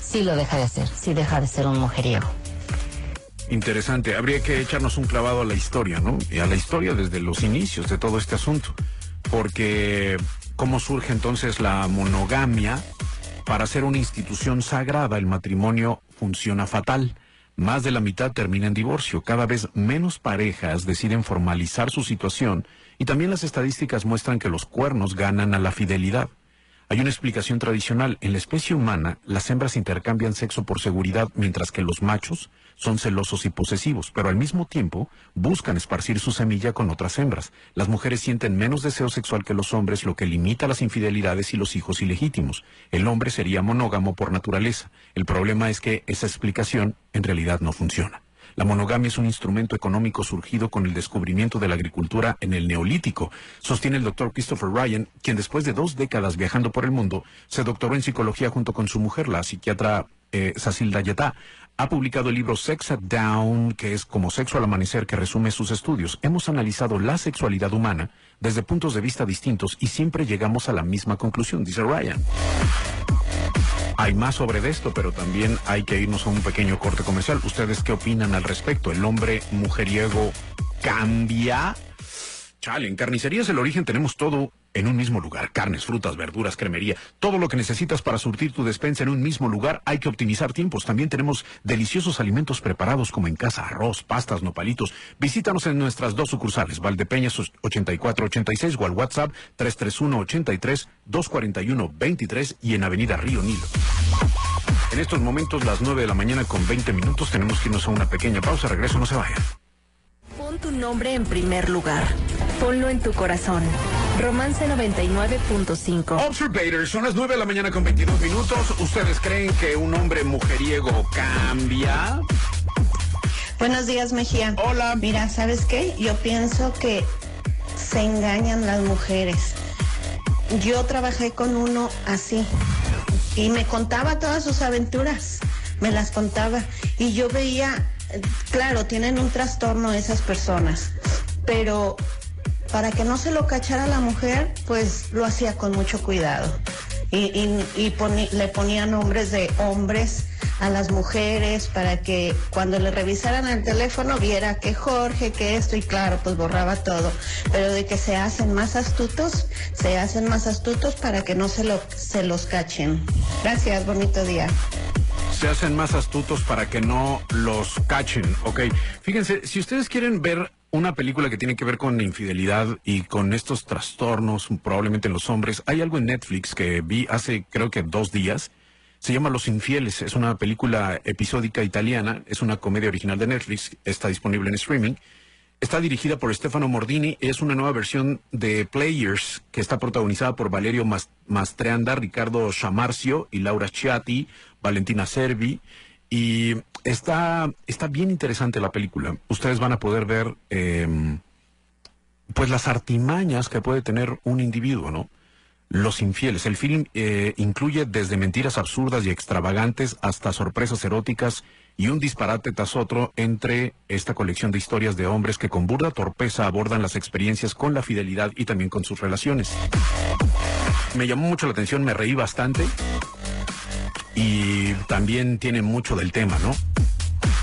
sí lo deja de hacer, sí deja de ser un mujeriego. Interesante. Habría que echarnos un clavado a la historia, ¿no? Y a la historia desde los inicios de todo este asunto. Porque, ¿cómo surge entonces la monogamia? Para ser una institución sagrada, el matrimonio funciona fatal. Más de la mitad termina en divorcio. Cada vez menos parejas deciden formalizar su situación. Y también las estadísticas muestran que los cuernos ganan a la fidelidad. Hay una explicación tradicional. En la especie humana, las hembras intercambian sexo por seguridad, mientras que los machos son celosos y posesivos, pero al mismo tiempo buscan esparcir su semilla con otras hembras. Las mujeres sienten menos deseo sexual que los hombres, lo que limita las infidelidades y los hijos ilegítimos. El hombre sería monógamo por naturaleza. El problema es que esa explicación en realidad no funciona. La monogamia es un instrumento económico surgido con el descubrimiento de la agricultura en el neolítico, sostiene el doctor Christopher Ryan, quien después de dos décadas viajando por el mundo, se doctoró en psicología junto con su mujer, la psiquiatra eh, Yetá. Ha publicado el libro Sex at Down, que es como sexo al amanecer, que resume sus estudios. Hemos analizado la sexualidad humana desde puntos de vista distintos y siempre llegamos a la misma conclusión, dice Ryan. Hay más sobre esto, pero también hay que irnos a un pequeño corte comercial. ¿Ustedes qué opinan al respecto? ¿El hombre mujeriego cambia? Chale, en Carnicerías El Origen tenemos todo en un mismo lugar. Carnes, frutas, verduras, cremería. Todo lo que necesitas para surtir tu despensa en un mismo lugar. Hay que optimizar tiempos. También tenemos deliciosos alimentos preparados como en casa, arroz, pastas, nopalitos. Visítanos en nuestras dos sucursales, Valdepeñas 8486 o al WhatsApp 331-83-241-23 y en Avenida Río Nilo. En estos momentos, las 9 de la mañana con 20 minutos, tenemos que irnos a una pequeña pausa. Regreso, no se vayan. Pon tu nombre en primer lugar. Ponlo en tu corazón. Romance 99.5. Observators, son las 9 de la mañana con 22 minutos. ¿Ustedes creen que un hombre mujeriego cambia? Buenos días, Mejía. Hola. Mira, ¿sabes qué? Yo pienso que se engañan las mujeres. Yo trabajé con uno así y me contaba todas sus aventuras, me las contaba y yo veía, claro, tienen un trastorno esas personas, pero para que no se lo cachara la mujer, pues lo hacía con mucho cuidado. Y, y- y le ponía nombres de hombres a las mujeres para que cuando le revisaran el teléfono viera que Jorge, que esto, y claro, pues borraba todo. Pero de que se hacen más astutos, se hacen más astutos para que no se, lo, se los cachen. Gracias, bonito día. Se hacen más astutos para que no los cachen. Ok, fíjense, si ustedes quieren ver una película que tiene que ver con infidelidad y con estos trastornos, probablemente en los hombres, hay algo en Netflix que vi hace creo que dos días. Se llama Los Infieles, es una película episódica italiana, es una comedia original de Netflix, está disponible en streaming. Está dirigida por Stefano Mordini, es una nueva versión de Players que está protagonizada por Valerio Mas- Mastreanda, Ricardo Chamarcio y Laura Chiatti, Valentina Servi. Y está, está bien interesante la película. Ustedes van a poder ver em, pues las artimañas que puede tener un individuo, ¿no? Los infieles. El film eh, incluye desde mentiras absurdas y extravagantes hasta sorpresas eróticas y un disparate tras otro entre esta colección de historias de hombres que con burda torpeza abordan las experiencias con la fidelidad y también con sus relaciones. Me llamó mucho la atención, me reí bastante y también tiene mucho del tema, ¿no?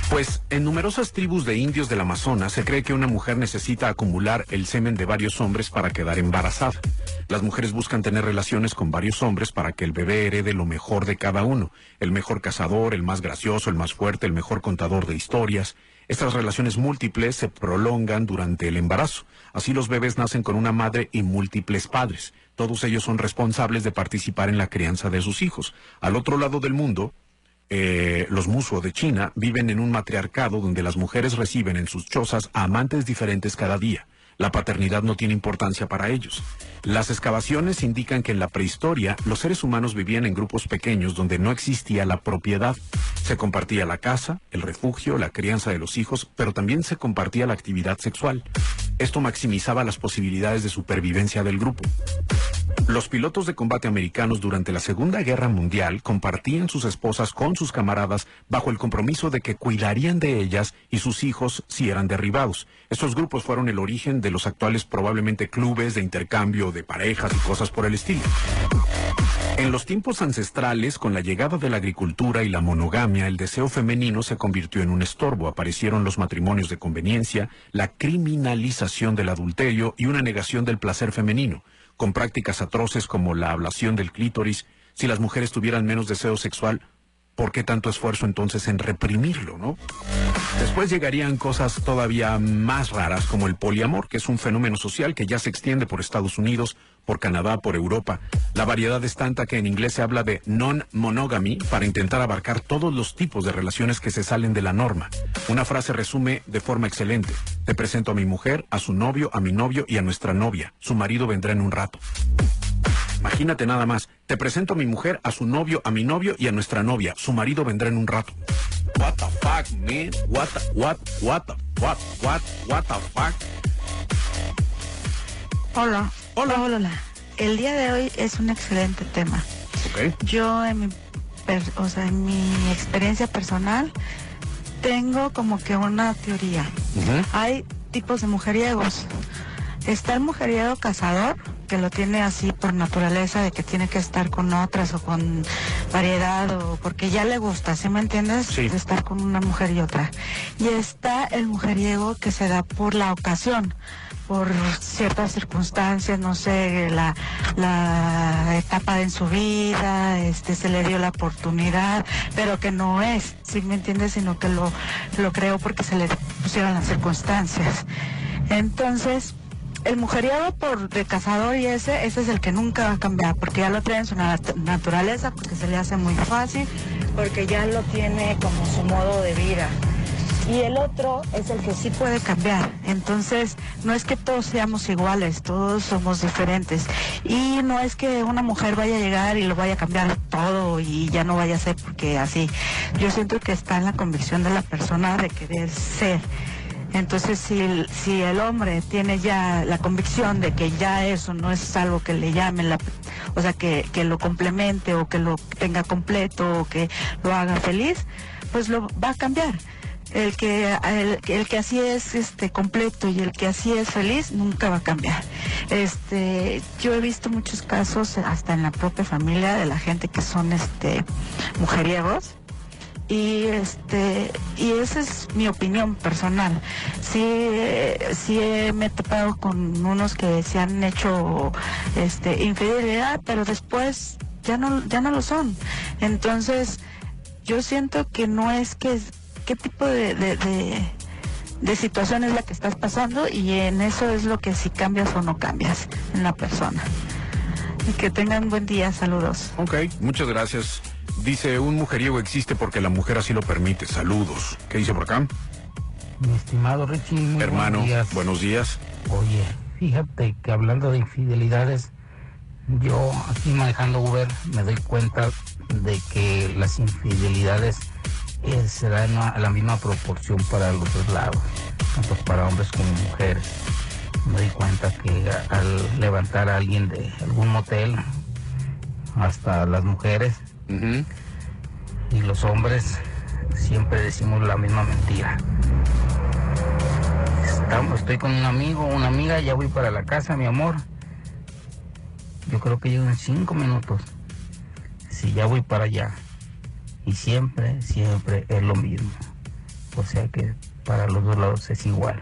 Pues en numerosas tribus de indios del Amazonas se cree que una mujer necesita acumular el semen de varios hombres para quedar embarazada. Las mujeres buscan tener relaciones con varios hombres para que el bebé herede lo mejor de cada uno. El mejor cazador, el más gracioso, el más fuerte, el mejor contador de historias. Estas relaciones múltiples se prolongan durante el embarazo. Así los bebés nacen con una madre y múltiples padres. Todos ellos son responsables de participar en la crianza de sus hijos. Al otro lado del mundo, eh, los musuo de China viven en un matriarcado donde las mujeres reciben en sus chozas a amantes diferentes cada día. La paternidad no tiene importancia para ellos. Las excavaciones indican que en la prehistoria los seres humanos vivían en grupos pequeños donde no existía la propiedad. Se compartía la casa, el refugio, la crianza de los hijos, pero también se compartía la actividad sexual. Esto maximizaba las posibilidades de supervivencia del grupo. Los pilotos de combate americanos durante la Segunda Guerra Mundial compartían sus esposas con sus camaradas bajo el compromiso de que cuidarían de ellas y sus hijos si eran derribados. Estos grupos fueron el origen de los actuales probablemente clubes de intercambio de parejas y cosas por el estilo. En los tiempos ancestrales, con la llegada de la agricultura y la monogamia, el deseo femenino se convirtió en un estorbo. Aparecieron los matrimonios de conveniencia, la criminalización del adulterio y una negación del placer femenino, con prácticas atroces como la ablación del clítoris. Si las mujeres tuvieran menos deseo sexual, ¿por qué tanto esfuerzo entonces en reprimirlo, no? Después llegarían cosas todavía más raras como el poliamor, que es un fenómeno social que ya se extiende por Estados Unidos, por Canadá, por Europa. La variedad es tanta que en inglés se habla de non-monogamy para intentar abarcar todos los tipos de relaciones que se salen de la norma. Una frase resume de forma excelente. Te presento a mi mujer, a su novio, a mi novio y a nuestra novia. Su marido vendrá en un rato. Imagínate nada más. Te presento a mi mujer, a su novio, a mi novio y a nuestra novia. Su marido vendrá en un rato. What the fuck, man? What the, what, what the, what, what, what the fuck? Hola. Hola. Hola. El día de hoy es un excelente tema. Yo en mi, per- o sea, en mi experiencia personal tengo como que una teoría. Hay tipos de mujeriegos. Está el mujeriego cazador, que lo tiene así por naturaleza, de que tiene que estar con otras o con variedad o porque ya le gusta, ¿sí me entiendes? De estar con una mujer y otra. Y está el mujeriego que se da por la ocasión por ciertas circunstancias, no sé, la, la etapa en su vida, este, se le dio la oportunidad, pero que no es, ¿sí me entiendes? Sino que lo, lo creó porque se le pusieron las circunstancias. Entonces, el mujeriego por de cazador y ese, ese es el que nunca va a cambiar, porque ya lo trae en su nat- naturaleza, porque se le hace muy fácil, porque ya lo tiene como su modo de vida. Y el otro es el que sí puede cambiar. Entonces, no es que todos seamos iguales, todos somos diferentes. Y no es que una mujer vaya a llegar y lo vaya a cambiar todo y ya no vaya a ser porque así. Yo siento que está en la convicción de la persona de querer ser. Entonces, si el, si el hombre tiene ya la convicción de que ya eso no es algo que le llamen, la, o sea, que, que lo complemente o que lo tenga completo o que lo haga feliz, pues lo va a cambiar. El que, el, el que así es este completo y el que así es feliz nunca va a cambiar. Este, yo he visto muchos casos hasta en la propia familia de la gente que son este mujeriegos y este y esa es mi opinión personal. Sí sí me he topado con unos que se han hecho este infidelidad pero después ya no ya no lo son. Entonces yo siento que no es que qué tipo de, de, de- de situación es la que estás pasando y en eso es lo que si cambias o no cambias en la persona. Y que tengan buen día saludos. Ok, muchas gracias. Dice, un mujeriego existe porque la mujer así lo permite. Saludos. ¿Qué dice por acá? Mi estimado Richie, muy Hermano, buenos días. buenos días. Oye, fíjate que hablando de infidelidades, yo aquí manejando Uber me doy cuenta de que las infidelidades eh, se dan a la misma proporción para los dos lados, tanto para hombres como mujeres. Me doy cuenta que a- al levantar a alguien de algún motel, hasta las mujeres y los hombres siempre decimos la misma mentira. Estamos, estoy con un amigo, una amiga, ya voy para la casa, mi amor. Yo creo que llego en cinco minutos. Si ya voy para allá. Y siempre, siempre es lo mismo. O sea que para los dos lados es igual.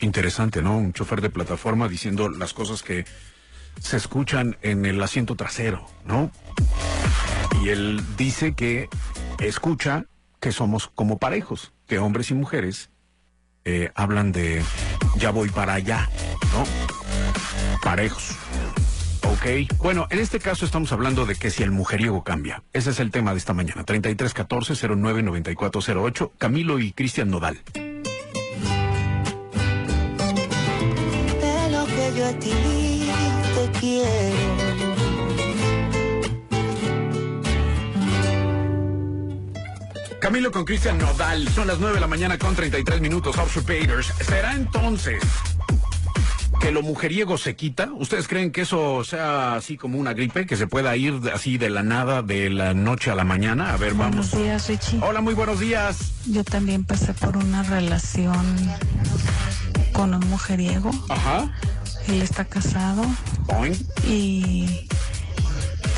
Interesante, ¿no? Un chofer de plataforma diciendo las cosas que se escuchan en el asiento trasero, ¿no? Y él dice que escucha que somos como parejos, que hombres y mujeres eh, hablan de ya voy para allá, ¿no? Parejos. Ok, bueno, en este caso estamos hablando de que si el mujeriego cambia. Ese es el tema de esta mañana. 3314-099408. Camilo y Cristian Nodal. De que yo Camilo con Cristian Nodal. Son las 9 de la mañana con 33 minutos. Usurpators. ¿Será entonces que lo mujeriego se quita? ¿Ustedes creen que eso sea así como una gripe? Que se pueda ir así de la nada, de la noche a la mañana. A ver, vamos. Buenos días, Richie. Hola, muy buenos días. Yo también pasé por una relación con un mujeriego. Ajá. Él está casado Boing. y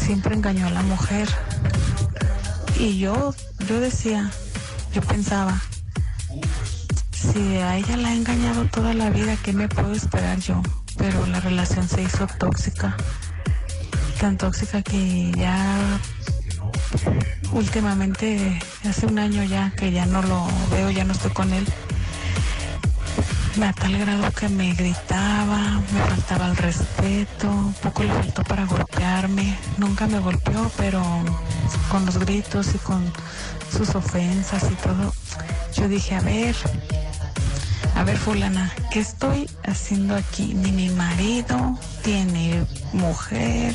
siempre engañó a la mujer. Y yo, yo decía, yo pensaba, si a ella la he engañado toda la vida, ¿qué me puedo esperar yo? Pero la relación se hizo tóxica. Tan tóxica que ya últimamente, hace un año ya que ya no lo veo, ya no estoy con él. A tal grado que me gritaba, me faltaba el respeto, poco le faltó para golpearme. Nunca me golpeó, pero con los gritos y con sus ofensas y todo, yo dije, a ver, a ver fulana, ¿qué estoy haciendo aquí? Ni mi marido tiene mujer,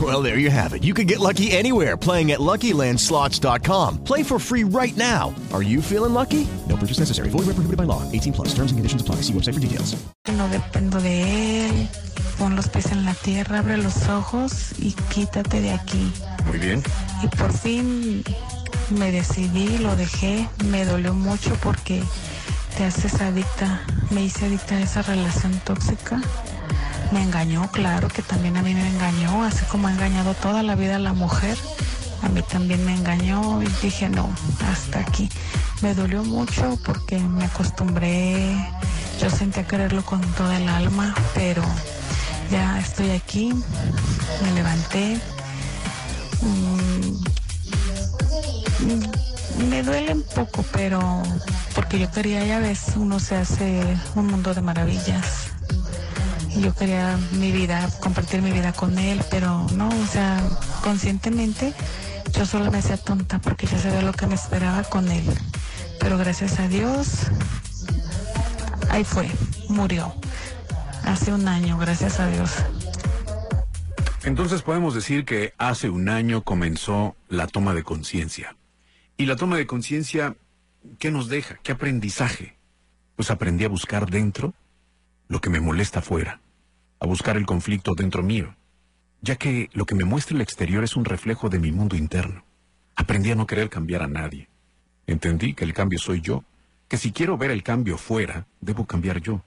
Well, there you have it. You can get lucky anywhere playing at LuckyLandSlots.com. Play for free right now. Are you feeling lucky? No purchase necessary. Void where prohibited by law. 18 plus. Terms and conditions apply. See website for details. No dependo de él. Pon los pies en la tierra, abre los ojos y quítate de aquí. Muy bien. Y por fin me decidí, lo dejé. Me dolió mucho porque te haces adicta. Me hice adicta a esa relación tóxica. Me engañó, claro que también a mí me engañó, así como ha engañado toda la vida a la mujer. A mí también me engañó y dije, no, hasta aquí. Me dolió mucho porque me acostumbré, yo sentía quererlo con toda el alma, pero ya estoy aquí, me levanté. Mm, me duele un poco, pero porque yo quería, ya ves, uno se hace un mundo de maravillas. Yo quería mi vida, compartir mi vida con él, pero no, o sea, conscientemente yo solo me hacía tonta porque ya sabía lo que me esperaba con él. Pero gracias a Dios, ahí fue, murió. Hace un año, gracias a Dios. Entonces podemos decir que hace un año comenzó la toma de conciencia. Y la toma de conciencia, ¿qué nos deja? ¿Qué aprendizaje? Pues aprendí a buscar dentro lo que me molesta afuera, a buscar el conflicto dentro mío, ya que lo que me muestra el exterior es un reflejo de mi mundo interno. Aprendí a no querer cambiar a nadie. Entendí que el cambio soy yo, que si quiero ver el cambio fuera, debo cambiar yo.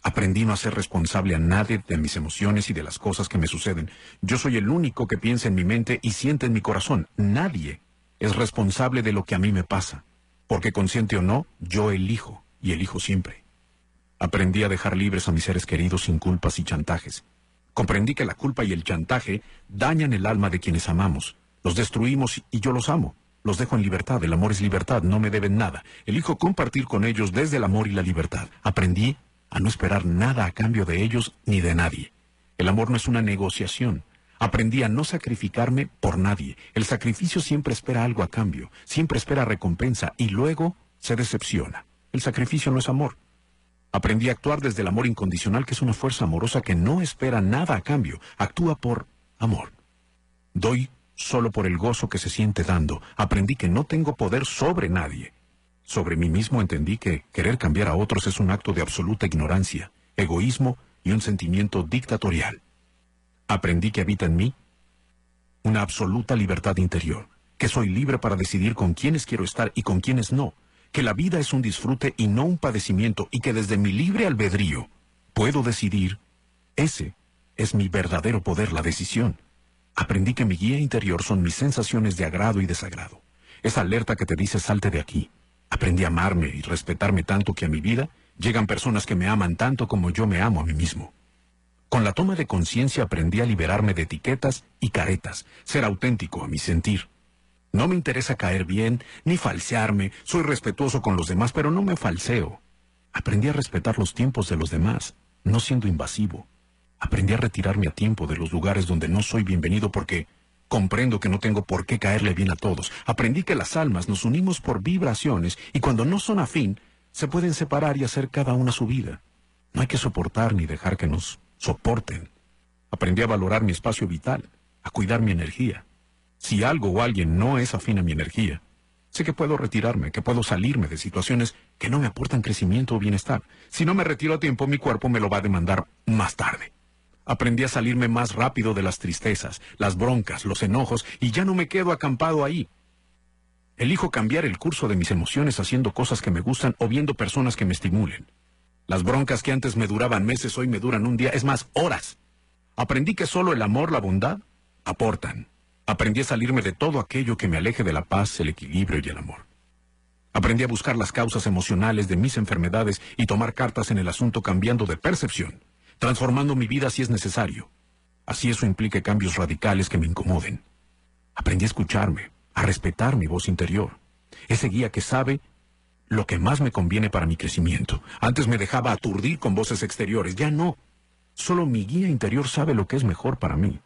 Aprendí no a ser responsable a nadie de mis emociones y de las cosas que me suceden. Yo soy el único que piensa en mi mente y siente en mi corazón. Nadie es responsable de lo que a mí me pasa. Porque consciente o no, yo elijo y elijo siempre. Aprendí a dejar libres a mis seres queridos sin culpas y chantajes. Comprendí que la culpa y el chantaje dañan el alma de quienes amamos. Los destruimos y yo los amo. Los dejo en libertad. El amor es libertad. No me deben nada. Elijo compartir con ellos desde el amor y la libertad. Aprendí a no esperar nada a cambio de ellos ni de nadie. El amor no es una negociación. Aprendí a no sacrificarme por nadie. El sacrificio siempre espera algo a cambio, siempre espera recompensa y luego se decepciona. El sacrificio no es amor. Aprendí a actuar desde el amor incondicional, que es una fuerza amorosa que no espera nada a cambio, actúa por amor. Doy solo por el gozo que se siente dando. Aprendí que no tengo poder sobre nadie. Sobre mí mismo entendí que querer cambiar a otros es un acto de absoluta ignorancia, egoísmo y un sentimiento dictatorial. Aprendí que habita en mí una absoluta libertad interior, que soy libre para decidir con quiénes quiero estar y con quiénes no, que la vida es un disfrute y no un padecimiento y que desde mi libre albedrío puedo decidir, ese es mi verdadero poder, la decisión. Aprendí que mi guía interior son mis sensaciones de agrado y desagrado. Esa alerta que te dice salte de aquí. Aprendí a amarme y respetarme tanto que a mi vida llegan personas que me aman tanto como yo me amo a mí mismo. Con la toma de conciencia aprendí a liberarme de etiquetas y caretas, ser auténtico a mi sentir. No me interesa caer bien, ni falsearme, soy respetuoso con los demás, pero no me falseo. Aprendí a respetar los tiempos de los demás, no siendo invasivo. Aprendí a retirarme a tiempo de los lugares donde no soy bienvenido porque comprendo que no tengo por qué caerle bien a todos. Aprendí que las almas nos unimos por vibraciones y cuando no son afín, se pueden separar y hacer cada una su vida. No hay que soportar ni dejar que nos soporten. Aprendí a valorar mi espacio vital, a cuidar mi energía. Si algo o alguien no es afín a mi energía, sé que puedo retirarme, que puedo salirme de situaciones que no me aportan crecimiento o bienestar. Si no me retiro a tiempo, mi cuerpo me lo va a demandar más tarde. Aprendí a salirme más rápido de las tristezas, las broncas, los enojos, y ya no me quedo acampado ahí. Elijo cambiar el curso de mis emociones haciendo cosas que me gustan o viendo personas que me estimulen. Las broncas que antes me duraban meses hoy me duran un día, es más, horas. Aprendí que solo el amor, la bondad, aportan. Aprendí a salirme de todo aquello que me aleje de la paz, el equilibrio y el amor. Aprendí a buscar las causas emocionales de mis enfermedades y tomar cartas en el asunto cambiando de percepción transformando mi vida si es necesario. Así eso implique cambios radicales que me incomoden. Aprendí a escucharme, a respetar mi voz interior. Ese guía que sabe lo que más me conviene para mi crecimiento. Antes me dejaba aturdir con voces exteriores, ya no. Solo mi guía interior sabe lo que es mejor para mí.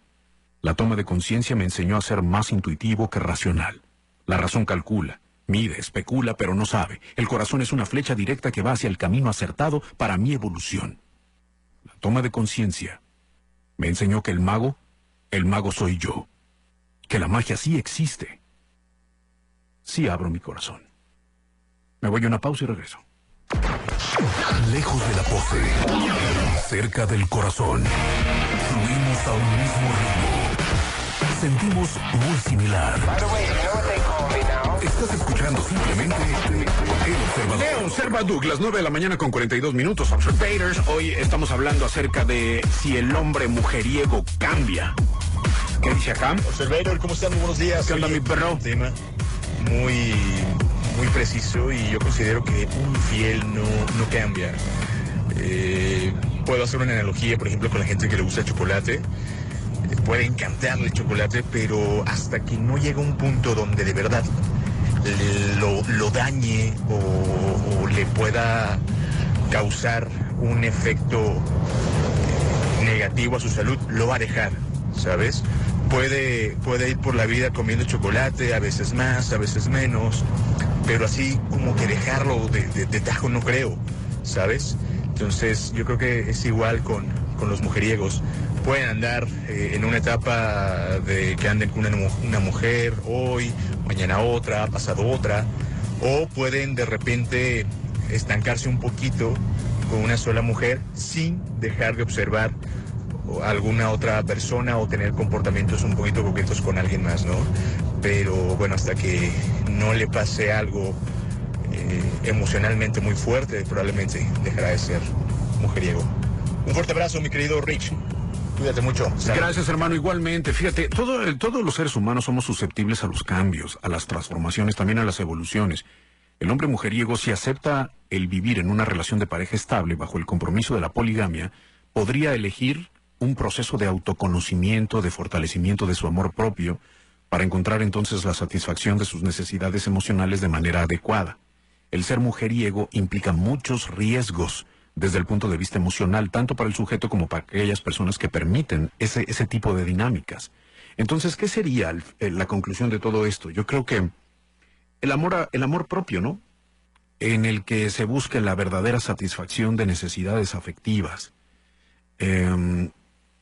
La toma de conciencia me enseñó a ser más intuitivo que racional. La razón calcula, mide, especula, pero no sabe. El corazón es una flecha directa que va hacia el camino acertado para mi evolución la toma de conciencia, me enseñó que el mago, el mago soy yo, que la magia sí existe. Sí abro mi corazón. Me voy a una pausa y regreso. Lejos de la pose, cerca del corazón, fluimos a un mismo ritmo. Sentimos muy similar. Estás escuchando simplemente El Observador. El Observa Douglas, 9 de la mañana con 42 minutos. Observators, hoy estamos hablando acerca de si el hombre mujeriego cambia. ¿Qué dice acá? Observator, ¿cómo están? Muy buenos días. ¿Qué onda, mi perro? Un tema muy, muy preciso y yo considero que un fiel no, no cambia. Eh, puedo hacer una analogía, por ejemplo, con la gente que le gusta el chocolate puede encantarle el chocolate, pero hasta que no llega un punto donde de verdad lo, lo dañe o, le pueda causar un efecto negativo a su salud, lo va a dejar, ¿sabes? Puede, puede ir por la vida comiendo chocolate, a veces más, a veces menos, pero así como que dejarlo de, de, tajo no creo, ¿sabes? Entonces yo creo que es igual con, con los mujeriegos pueden andar eh, en una etapa de que anden con una, mujer hoy, mañana otra, pasado otra, o pueden de repente estancarse un poquito con una sola mujer sin dejar de observar alguna otra persona o tener comportamientos un poquito coquetos con alguien más, ¿no? Pero bueno, hasta que no le pase algo eh, emocionalmente muy fuerte, probablemente dejará de ser mujeriego. Un fuerte abrazo, mi querido Rich. Cuídate mucho. Gracias, hermano. Igualmente, fíjate, todo, todos los seres humanos somos susceptibles a los cambios, a las transformaciones, también a las evoluciones. El hombre mujeriego, si acepta el vivir en una relación de pareja estable bajo el compromiso de la poligamia, podría elegir un proceso de autoconocimiento, de fortalecimiento de su amor propio, para encontrar entonces la satisfacción de sus necesidades emocionales de manera adecuada. El ser mujeriego implica muchos riesgos, desde el punto de vista emocional, tanto para el sujeto como para aquellas personas que permiten ese, ese tipo de dinámicas. Entonces, ¿qué sería la conclusión de todo esto? Yo creo que el amor, a- el amor propio, ¿no? En el que se busque la verdadera satisfacción de necesidades afectivas. Em,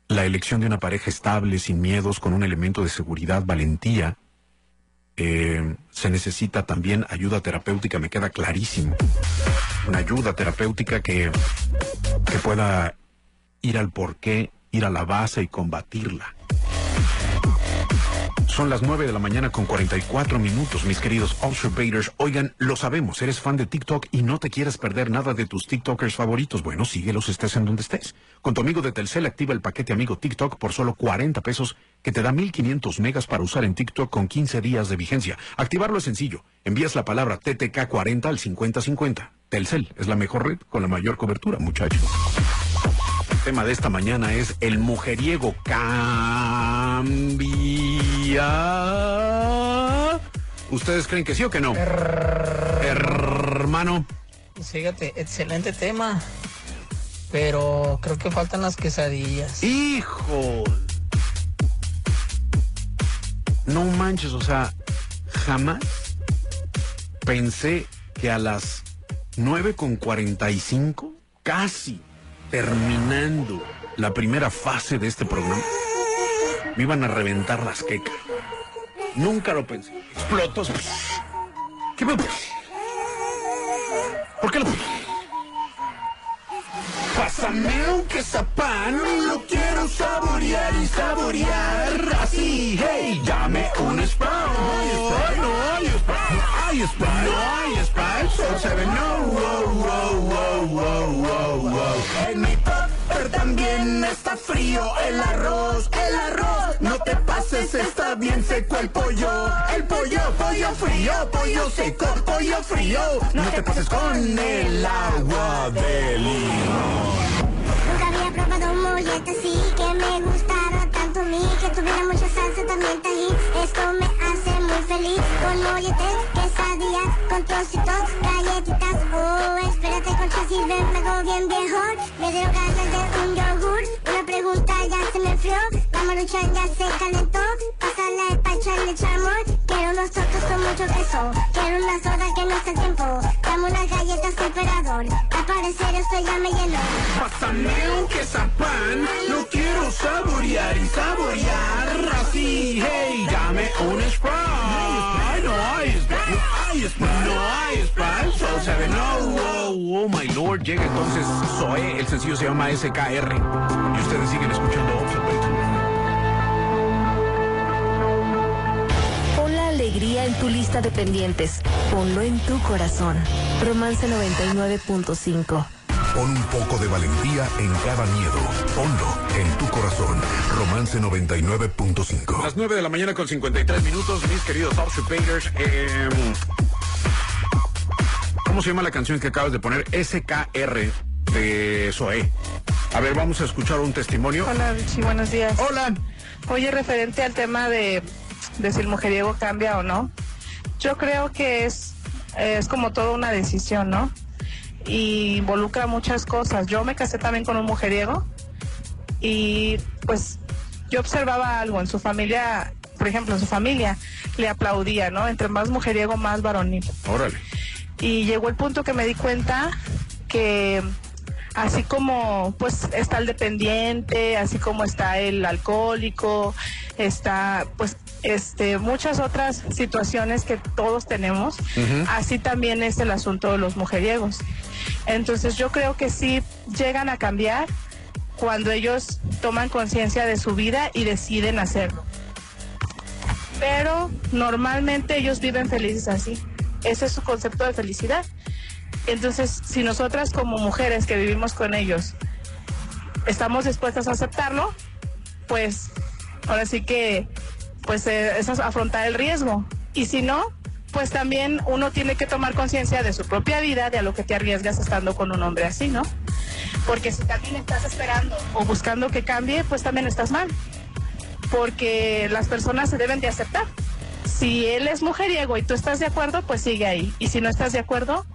la elección de una pareja estable, sin miedos, con un elemento de seguridad, valentía. Em, se necesita también ayuda terapéutica, me queda clarísimo. Una ayuda terapéutica que, que pueda ir al porqué, ir a la base y combatirla. Son las 9 de la mañana con 44 minutos, mis queridos Observators. Oigan, lo sabemos, eres fan de TikTok y no te quieres perder nada de tus TikTokers favoritos. Bueno, síguelos estés en donde estés. Con tu amigo de Telcel activa el paquete amigo TikTok por solo 40 pesos que te da 1500 megas para usar en TikTok con 15 días de vigencia. Activarlo es sencillo. Envías la palabra TTK40 al 5050. Telcel es la mejor red con la mayor cobertura, muchachos. El tema de esta mañana es el mujeriego cambia. ¿Ustedes creen que sí o que no? Hermano. Fíjate, excelente tema. Pero creo que faltan las quesadillas. ¡Hijo! No manches, o sea, jamás pensé que a las 9 con 45, casi terminando la primera fase de este programa, me iban a reventar las quecas. Nunca lo pensé. Explotó. ¿Qué me... ¿Por qué lo... Pásame un quesapán, lo quiero saborear y saborear así, hey, dame un Sprite. No hay Sprite, no hay Sprite, no hay Sprite, so seven, no, wow, wow, wow, wow, wow, wow. En mi topper también está frío el arroz, el arroz, no te pases, está bien seco el pollo, el pollo, pollo frío, pollo seco, pollo frío, no te pases con el agua de limón. Nunca había probado un mollete así que me gustara tanto a mí Que tuviera mucha salsa, también tajín Esto me muy feliz Con molletes, quesadillas, con trocitos, galletitas. Oh, espérate con ven, me hago bien viejo Me dio ganas de un yogur. Una pregunta ya se me enfrió. La maruchan ya se calentó. Pásale pa' echarle chamor Quiero unos tortos con mucho queso. Quiero una soda que no esté tiempo. Dame unas galletas temperador Al parecer esto ya me llenó. Pásame un quesapán, lo quiero saborear y saborear. Así, hey, dame un Sprite. No hay no hay no hay no, oh, my lord, llega entonces Zoe, el sencillo se llama SKR, y ustedes siguen escuchando. Pon la alegría en tu lista de pendientes. Ponlo en tu corazón. Romance 99.5. Pon un poco de valentía en cada miedo. Ponlo en tu corazón. Romance 99.5. Las 9 de la mañana con 53 minutos, mis queridos Observators. Eh, ¿Cómo se llama la canción que acabas de poner? SKR de Zoe. A ver, vamos a escuchar un testimonio. Hola, Richie, buenos días. Hola. Oye, referente al tema de, de si el mujeriego cambia o no, yo creo que es, es como toda una decisión, ¿no? Y involucra muchas cosas. Yo me casé también con un mujeriego y pues yo observaba algo en su familia, por ejemplo, en su familia le aplaudía, ¿no? Entre más mujeriego, más varonil. Órale. Y llegó el punto que me di cuenta que así como pues está el dependiente, así como está el alcohólico, está pues este muchas otras situaciones que todos tenemos, así también es el asunto de los mujeriegos. Entonces yo creo que sí llegan a cambiar cuando ellos toman conciencia de su vida y deciden hacerlo. Pero normalmente ellos viven felices así. Ese es su concepto de felicidad. Entonces, si nosotras como mujeres que vivimos con ellos estamos dispuestas a aceptarlo, pues ahora sí que pues eh, es afrontar el riesgo. Y si no, pues también uno tiene que tomar conciencia de su propia vida, de a lo que te arriesgas estando con un hombre así, ¿no? Porque si también estás esperando o buscando que cambie, pues también estás mal. Porque las personas se deben de aceptar. Si él es mujeriego y tú estás de acuerdo, pues sigue ahí. Y si no estás de acuerdo,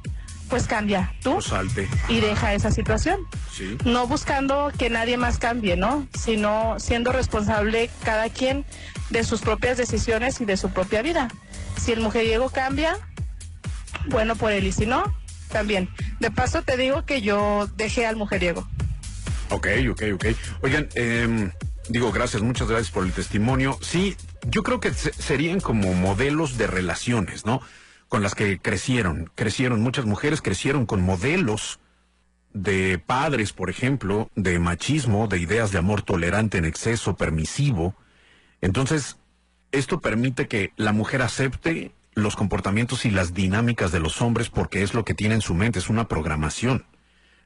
pues cambia tú Salte. y deja esa situación. Sí. No buscando que nadie más cambie, ¿no? Sino siendo responsable cada quien de sus propias decisiones y de su propia vida. Si el mujeriego cambia, bueno por él, y si no, también. De paso te digo que yo dejé al mujeriego. Ok, ok, ok. Oigan, em, digo, gracias, muchas gracias por el testimonio. Sí, yo creo que se- serían como modelos de relaciones, ¿no? Con las que crecieron. Crecieron, muchas mujeres crecieron con modelos de padres, por ejemplo, de machismo, de ideas de amor tolerante en exceso, permisivo. Entonces, esto permite que la mujer acepte los comportamientos y las dinámicas de los hombres porque es lo que tiene en su mente, es una programación.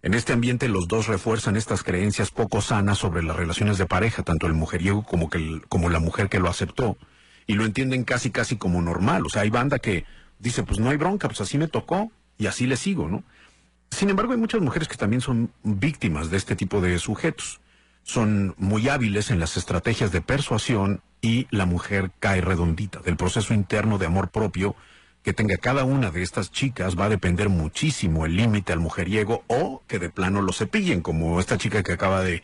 En este ambiente los dos refuerzan estas creencias poco sanas sobre las relaciones de pareja, tanto el mujeriego como, que como la mujer que lo aceptó, y lo entienden casi casi como normal. O sea, hay banda que dice, pues no hay bronca, pues así me tocó y así le sigo, ¿no? Sin embargo, hay muchas mujeres que también son víctimas de este tipo de sujetos. Son muy hábiles en las estrategias de persuasión y la mujer cae redondita. Del proceso interno de amor propio que tenga cada una de estas chicas va a depender muchísimo el límite al mujeriego o que de plano lo cepillen, como esta chica que acaba de,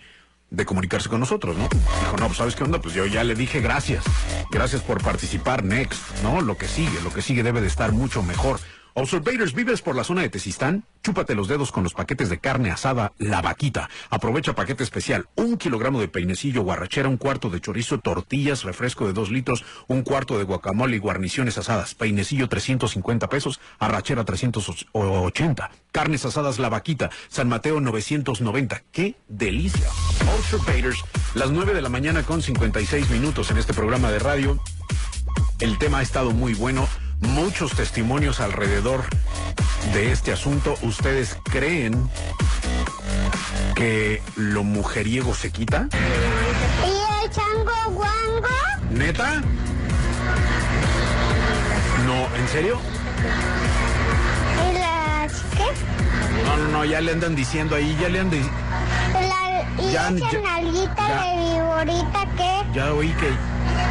de comunicarse con nosotros, ¿no? Dijo, no, pues ¿sabes qué onda? Pues yo ya le dije gracias. Gracias por participar, next, ¿no? Lo que sigue, lo que sigue debe de estar mucho mejor. Observators, ¿vives por la zona de Tezistán? Chúpate los dedos con los paquetes de carne asada La Vaquita. Aprovecha paquete especial. Un kilogramo de peinecillo guarrachera, un cuarto de chorizo, tortillas, refresco de dos litros, un cuarto de guacamole y guarniciones asadas. Peinecillo 350 pesos, arrachera 380. Carnes asadas La Vaquita, San Mateo 990. ¡Qué delicia! Observators, las 9 de la mañana con 56 minutos en este programa de radio. El tema ha estado muy bueno, muchos testimonios alrededor de este asunto. ¿Ustedes creen que lo mujeriego se quita? ¿Y el chango guango? ¿Neta? No, ¿en serio? ¿Y las qué? No, no, no, ya le andan diciendo ahí, ya le andan... La- ¿Y Ya- esa ya- nalguita ya. de viborita qué? Ya oí que,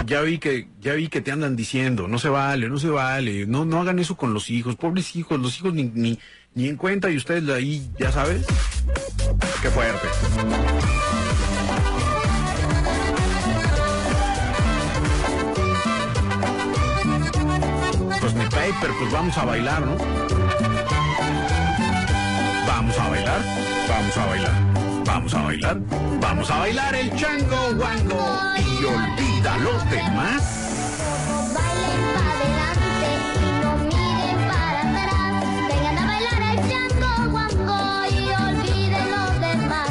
ya oí que, ya oí que te andan diciendo, no se vale, no se vale, no, no hagan eso con los hijos, pobres hijos, los hijos ni, ni, ni en cuenta y ustedes ahí, ya sabes. Qué fuerte. Pues mi paper, pues vamos a bailar, ¿no? Vamos a bailar, vamos a bailar, vamos a bailar, vamos a bailar el chango wango y olvida los demás. Bailen para adelante y no miren para atrás. Vengan a bailar el chango guango y olviden los demás.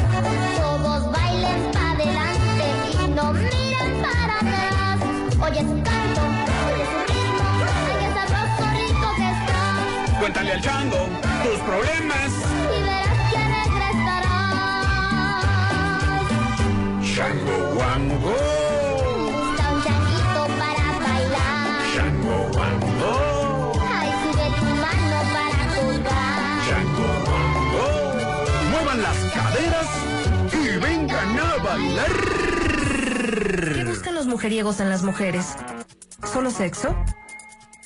Todos bailen para adelante y no miren para atrás. Oye su canto, oye su ritmo, qué sabroso rico que está. Cuéntale al chango tus problemas. Chango wango, Busca un changuito para bailar. chango wango, Ay, sube tu mano para colgar. chango wango. Muevan las caderas y vengan a bailar. ¿Qué buscan los mujeriegos en las mujeres? ¿Solo sexo?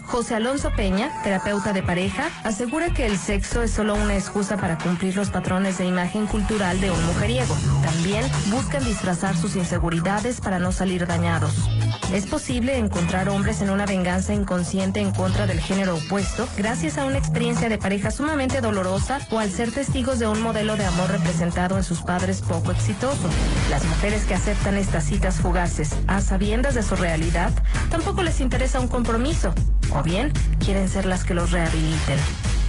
José Alonso Peña, terapeuta de pareja, asegura que el sexo es solo una excusa para cumplir los patrones de imagen cultural de un mujeriego. También buscan disfrazar sus inseguridades para no salir dañados. Es posible encontrar hombres en una venganza inconsciente en contra del género opuesto gracias a una experiencia de pareja sumamente dolorosa o al ser testigos de un modelo de amor representado en sus padres poco exitoso. Las mujeres que aceptan estas citas fugaces a sabiendas de su realidad tampoco les interesa un compromiso o bien quieren ser las que los rehabiliten.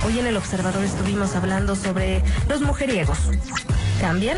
Hoy en El Observador estuvimos hablando sobre los mujeriegos. ¿Cambian?